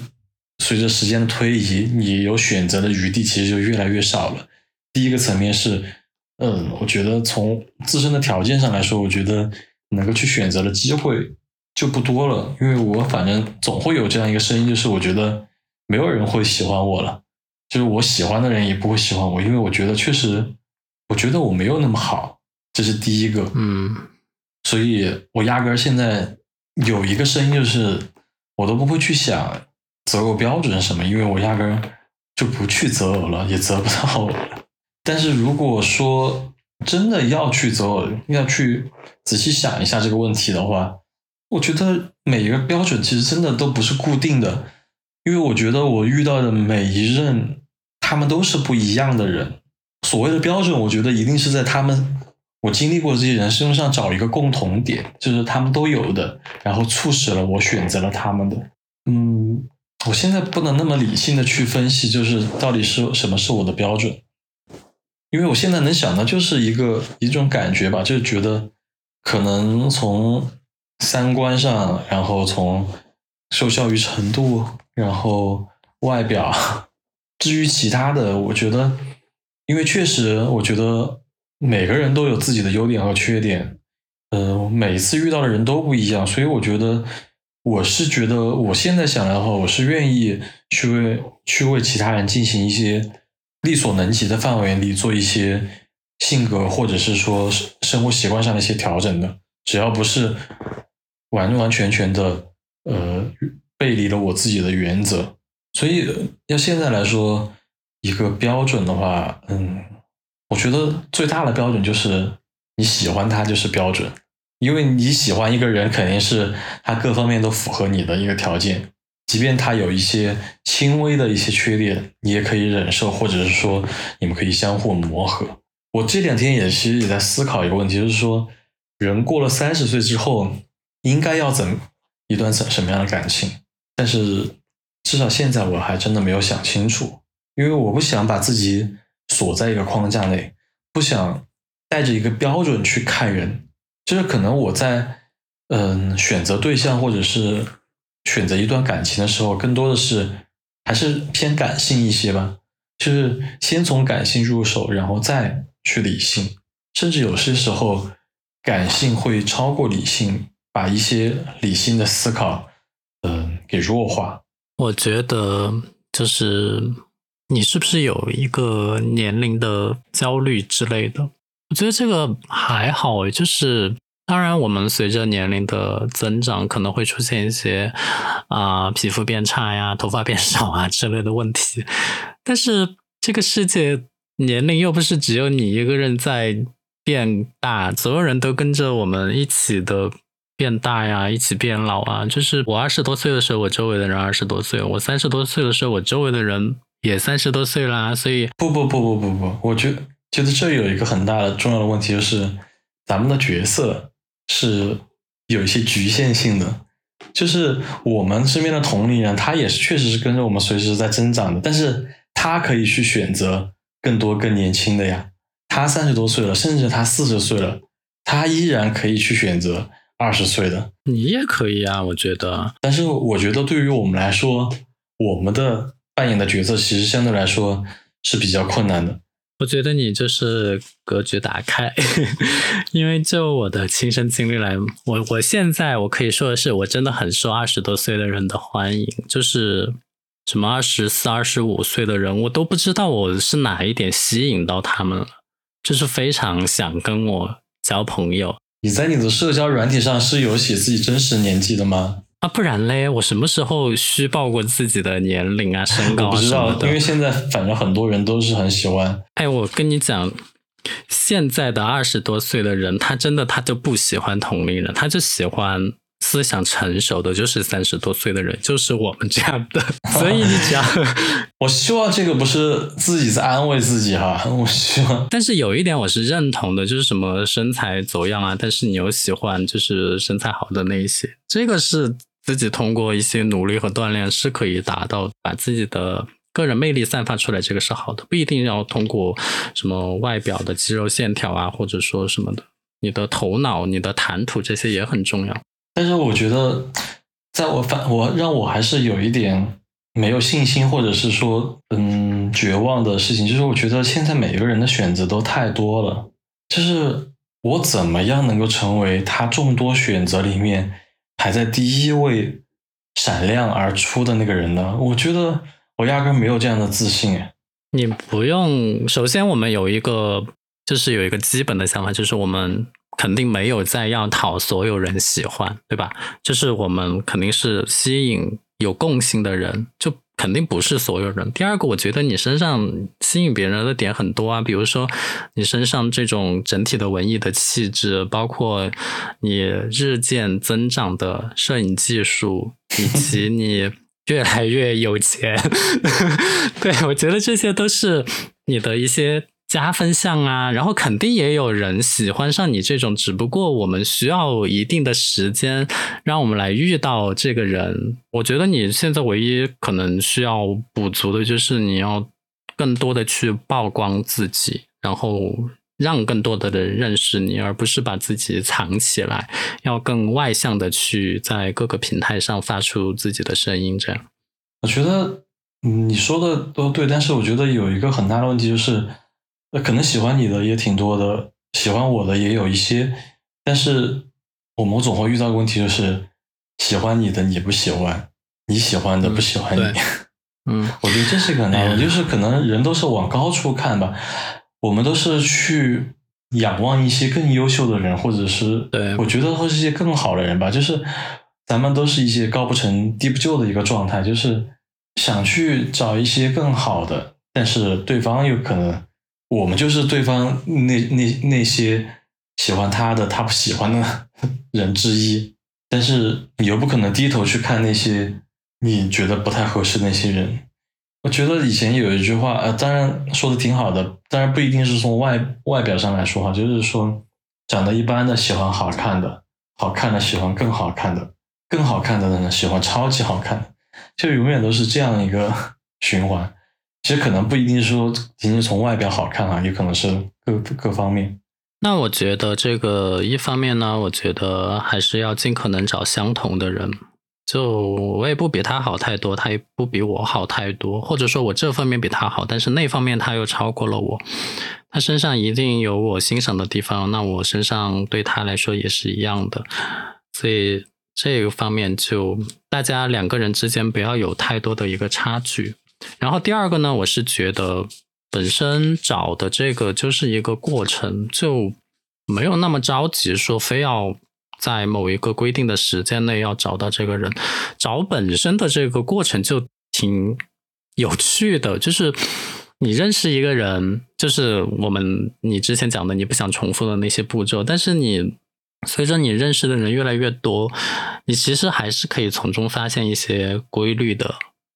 随着时间的推移，你有选择的余地其实就越来越少了。第一个层面是，嗯，我觉得从自身的条件上来说，我觉得能够去选择的机会就不多了。因为我反正总会有这样一个声音，就是我觉得。没有人会喜欢我了，就是我喜欢的人也不会喜欢我，因为我觉得确实，我觉得我没有那么好，这是第一个。嗯，所以我压根儿现在有一个声音，就是我都不会去想择偶标准什么，因为我压根儿就不去择偶了，也择不到了。但是如果说真的要去择偶，要去仔细想一下这个问题的话，我觉得每一个标准其实真的都不是固定的。因为我觉得我遇到的每一任，他们都是不一样的人。所谓的标准，我觉得一定是在他们我经历过这些人身上找一个共同点，就是他们都有的，然后促使了我选择了他们的。嗯，我现在不能那么理性的去分析，就是到底是什么是我的标准，因为我现在能想到就是一个一种感觉吧，就是觉得可能从三观上，然后从受教育程度。然后外表，至于其他的，我觉得，因为确实，我觉得每个人都有自己的优点和缺点，嗯，每次遇到的人都不一样，所以我觉得，我是觉得，我现在想来的话，我是愿意去为去为其他人进行一些力所能及的范围里做一些性格或者是说生活习惯上的一些调整的，只要不是完完全全的，呃。背离了我自己的原则，所以要现在来说一个标准的话，嗯，我觉得最大的标准就是你喜欢他就是标准，因为你喜欢一个人肯定是他各方面都符合你的一个条件，即便他有一些轻微的一些缺点，你也可以忍受，或者是说你们可以相互磨合。我这两天也其实也在思考一个问题，就是说人过了三十岁之后应该要怎一段什什么样的感情？但是至少现在我还真的没有想清楚，因为我不想把自己锁在一个框架内，不想带着一个标准去看人。就是可能我在嗯选择对象或者是选择一段感情的时候，更多的是还是偏感性一些吧。就是先从感性入手，然后再去理性，甚至有些时候感性会超过理性，把一些理性的思考。嗯，给弱化。我觉得就是你是不是有一个年龄的焦虑之类的？我觉得这个还好，就是当然我们随着年龄的增长，可能会出现一些啊皮肤变差呀、头发变少啊之类的问题。但是这个世界年龄又不是只有你一个人在变大，所有人都跟着我们一起的。变大呀，一起变老啊！就是我二十多岁的时候，我周围的人二十多岁；我三十多岁的时候，我周围的人也三十多岁啦，所以不不不不不不，我觉觉得这有一个很大的重要的问题，就是咱们的角色是有一些局限性的。就是我们身边的同龄人，他也是确实是跟着我们随时在增长的，但是他可以去选择更多更年轻的呀。他三十多岁了，甚至他四十岁了，他依然可以去选择二十岁的。你也可以啊，我觉得。但是我觉得对于我们来说，我们的扮演的角色其实相对来说是比较困难的。我觉得你就是格局打开，因为就我的亲身经历来，我我现在我可以说的是，我真的很受二十多岁的人的欢迎，就是什么二十四、二十五岁的人，我都不知道我是哪一点吸引到他们了，就是非常想跟我交朋友。你在你的社交软体上是有写自己真实年纪的吗？啊，不然嘞，我什么时候虚报过自己的年龄啊、身高啊什么的？因为现在反正很多人都是很喜欢。哎，我跟你讲，现在的二十多岁的人，他真的他就不喜欢同龄人，他就喜欢思想成熟的，就是三十多岁的人，就是我们这样的。所以你讲，我希望这个不是自己在安慰自己哈，我希望。但是有一点我是认同的，就是什么身材走样啊，但是你又喜欢就是身材好的那一些，这个是。自己通过一些努力和锻炼是可以达到把自己的个人魅力散发出来，这个是好的，不一定要通过什么外表的肌肉线条啊，或者说什么的，你的头脑、你的谈吐这些也很重要。但是我觉得，在我反我让我还是有一点没有信心，或者是说嗯绝望的事情，就是我觉得现在每一个人的选择都太多了，就是我怎么样能够成为他众多选择里面。排在第一位闪亮而出的那个人呢？我觉得我压根没有这样的自信。你不用，首先我们有一个，就是有一个基本的想法，就是我们肯定没有在要讨所有人喜欢，对吧？就是我们肯定是吸引有共性的人，就。肯定不是所有人。第二个，我觉得你身上吸引别人的点很多啊，比如说你身上这种整体的文艺的气质，包括你日渐增长的摄影技术，以及 你越来越有钱。对我觉得这些都是你的一些。加分项啊，然后肯定也有人喜欢上你这种，只不过我们需要一定的时间，让我们来遇到这个人。我觉得你现在唯一可能需要补足的就是你要更多的去曝光自己，然后让更多的人认识你，而不是把自己藏起来，要更外向的去在各个平台上发出自己的声音。这样，我觉得你说的都对，但是我觉得有一个很大的问题就是。那可能喜欢你的也挺多的，喜欢我的也有一些，但是我们总会遇到个问题，就是喜欢你的你不喜欢，你喜欢的不喜欢你。嗯，我觉得这是个难题，就是可能人都是往高处看吧，我们都是去仰望一些更优秀的人，或者是对，我觉得会是一些更好的人吧，就是咱们都是一些高不成低不就的一个状态，就是想去找一些更好的，但是对方有可能。我们就是对方那那那些喜欢他的他不喜欢的人之一，但是你又不可能低头去看那些你觉得不太合适那些人。我觉得以前有一句话，呃，当然说的挺好的，当然不一定是从外外表上来说哈，就是说长得一般的喜欢好看的，好看的喜欢更好看的，更好看的呢喜欢超级好看的，就永远都是这样一个 循环。其实可能不一定说仅仅从外表好看啊，也可能是各各方面。那我觉得这个一方面呢，我觉得还是要尽可能找相同的人。就我也不比他好太多，他也不比我好太多，或者说我这方面比他好，但是那方面他又超过了我。他身上一定有我欣赏的地方，那我身上对他来说也是一样的。所以这个方面就大家两个人之间不要有太多的一个差距。然后第二个呢，我是觉得本身找的这个就是一个过程，就没有那么着急，说非要在某一个规定的时间内要找到这个人。找本身的这个过程就挺有趣的，就是你认识一个人，就是我们你之前讲的你不想重复的那些步骤，但是你随着你认识的人越来越多，你其实还是可以从中发现一些规律的。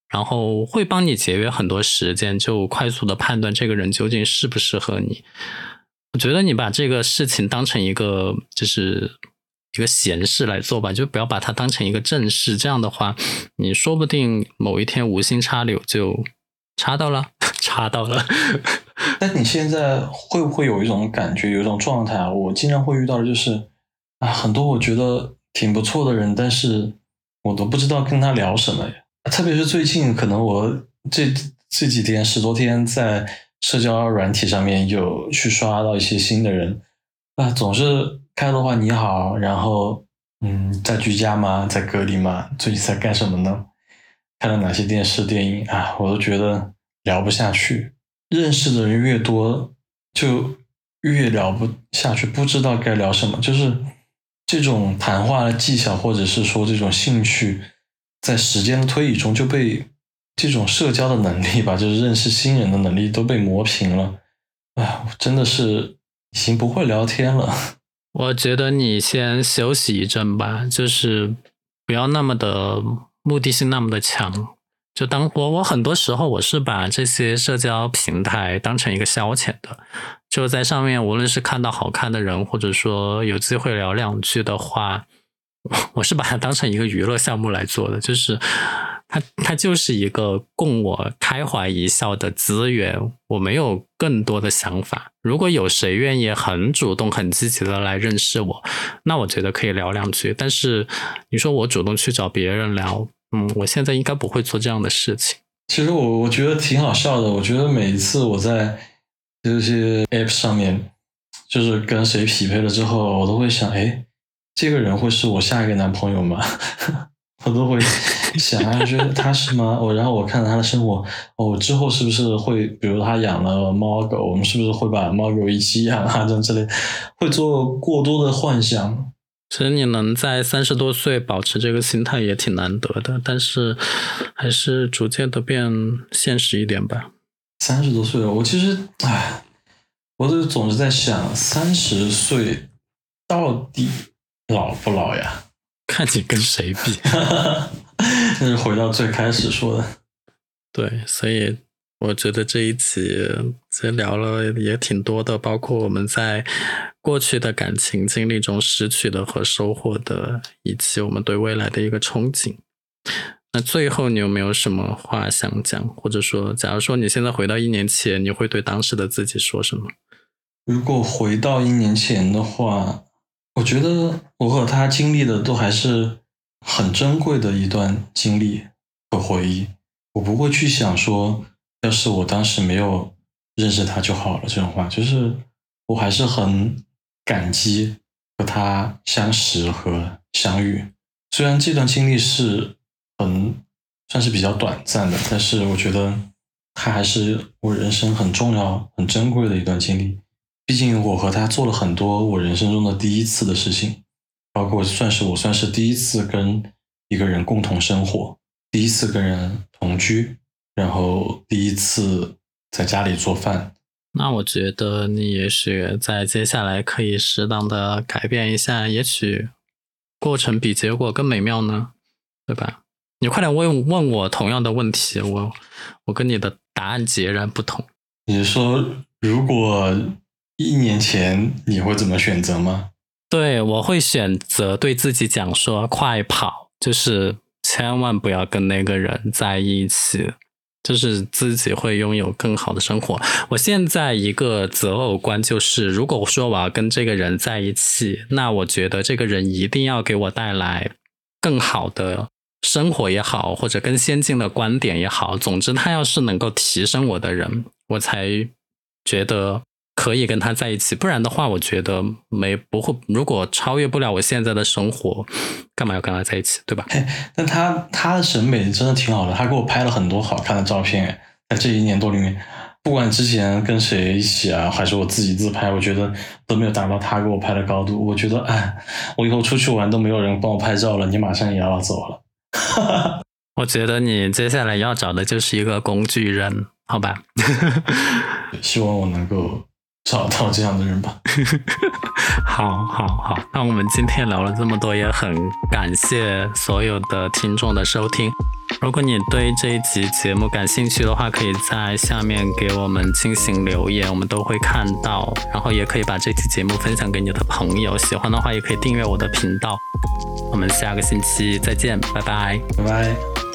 然后会帮你节约很多时间，就快速的判断这个人究竟适不适合你。我觉得你把这个事情当成一个就是一个闲事来做吧，就不要把它当成一个正事。这样的话，你说不定某一天无心插柳就插到了，插到了。那你现在会不会有一种感觉，有一种状态啊？我经常会遇到的就是啊，很多我觉得挺不错的人，但是我都不知道跟他聊什么呀。特别是最近，可能我这这几天十多天在社交软体上面有去刷到一些新的人，啊，总是开的话你好，然后嗯，在居家吗？在隔离吗？最近在干什么呢？看了哪些电视电影啊？我都觉得聊不下去。认识的人越多，就越聊不下去，不知道该聊什么。就是这种谈话的技巧，或者是说这种兴趣。在时间的推移中，就被这种社交的能力吧，就是认识新人的能力都被磨平了。哎，真的是已经不会聊天了。我觉得你先休息一阵吧，就是不要那么的目的性那么的强。就当我我很多时候我是把这些社交平台当成一个消遣的，就在上面无论是看到好看的人，或者说有机会聊两句的话。我是把它当成一个娱乐项目来做的，就是它它就是一个供我开怀一笑的资源，我没有更多的想法。如果有谁愿意很主动、很积极的来认识我，那我觉得可以聊两句。但是你说我主动去找别人聊，嗯，我现在应该不会做这样的事情。其实我我觉得挺好笑的，我觉得每一次我在这些 app 上面，就是跟谁匹配了之后，我都会想，哎。这个人会是我下一个男朋友吗？我都会 想啊，觉得他是吗？我然后我看到他的生活，哦，之后是不是会，比如他养了猫狗，我们是不是会把猫狗一起养啊？这之类，会做过多的幻想。其实你能在三十多岁保持这个心态也挺难得的，但是还是逐渐的变现实一点吧。三十多岁了，我其实唉，我就总是在想，三十岁到底。老不老呀？看你跟谁比。那 是回到最开始说的。对，所以我觉得这一集其实聊了也挺多的，包括我们在过去的感情经历中失去的和收获的，以及我们对未来的一个憧憬。那最后你有没有什么话想讲？或者说，假如说你现在回到一年前，你会对当时的自己说什么？如果回到一年前的话。我觉得我和他经历的都还是很珍贵的一段经历和回忆。我不会去想说，要是我当时没有认识他就好了这种话。就是我还是很感激和他相识和相遇。虽然这段经历是很算是比较短暂的，但是我觉得他还是我人生很重要、很珍贵的一段经历。毕竟我和他做了很多我人生中的第一次的事情，包括算是我算是第一次跟一个人共同生活，第一次跟人同居，然后第一次在家里做饭。那我觉得你也许在接下来可以适当的改变一下，也许过程比结果更美妙呢，对吧？你快点问问我同样的问题，我我跟你的答案截然不同。你是说如果？一年前你会怎么选择吗？对我会选择对自己讲说快跑，就是千万不要跟那个人在一起，就是自己会拥有更好的生活。我现在一个择偶观就是，如果说我要跟这个人在一起，那我觉得这个人一定要给我带来更好的生活也好，或者更先进的观点也好，总之他要是能够提升我的人，我才觉得。可以跟他在一起，不然的话，我觉得没不会。如果超越不了我现在的生活，干嘛要跟他在一起，对吧？但他他的审美真的挺好的，他给我拍了很多好看的照片。在这一年多里面，不管之前跟谁一起啊，还是我自己自拍，我觉得都没有达到他给我拍的高度。我觉得，哎，我以后出去玩都没有人帮我拍照了，你马上也要走了。我觉得你接下来要找的就是一个工具人，好吧？希望我能够。找到这样的人吧。好，好，好。那我们今天聊了这么多，也很感谢所有的听众的收听。如果你对这一集节目感兴趣的话，可以在下面给我们进行留言，我们都会看到。然后也可以把这期节目分享给你的朋友，喜欢的话也可以订阅我的频道。我们下个星期再见，拜拜，拜拜。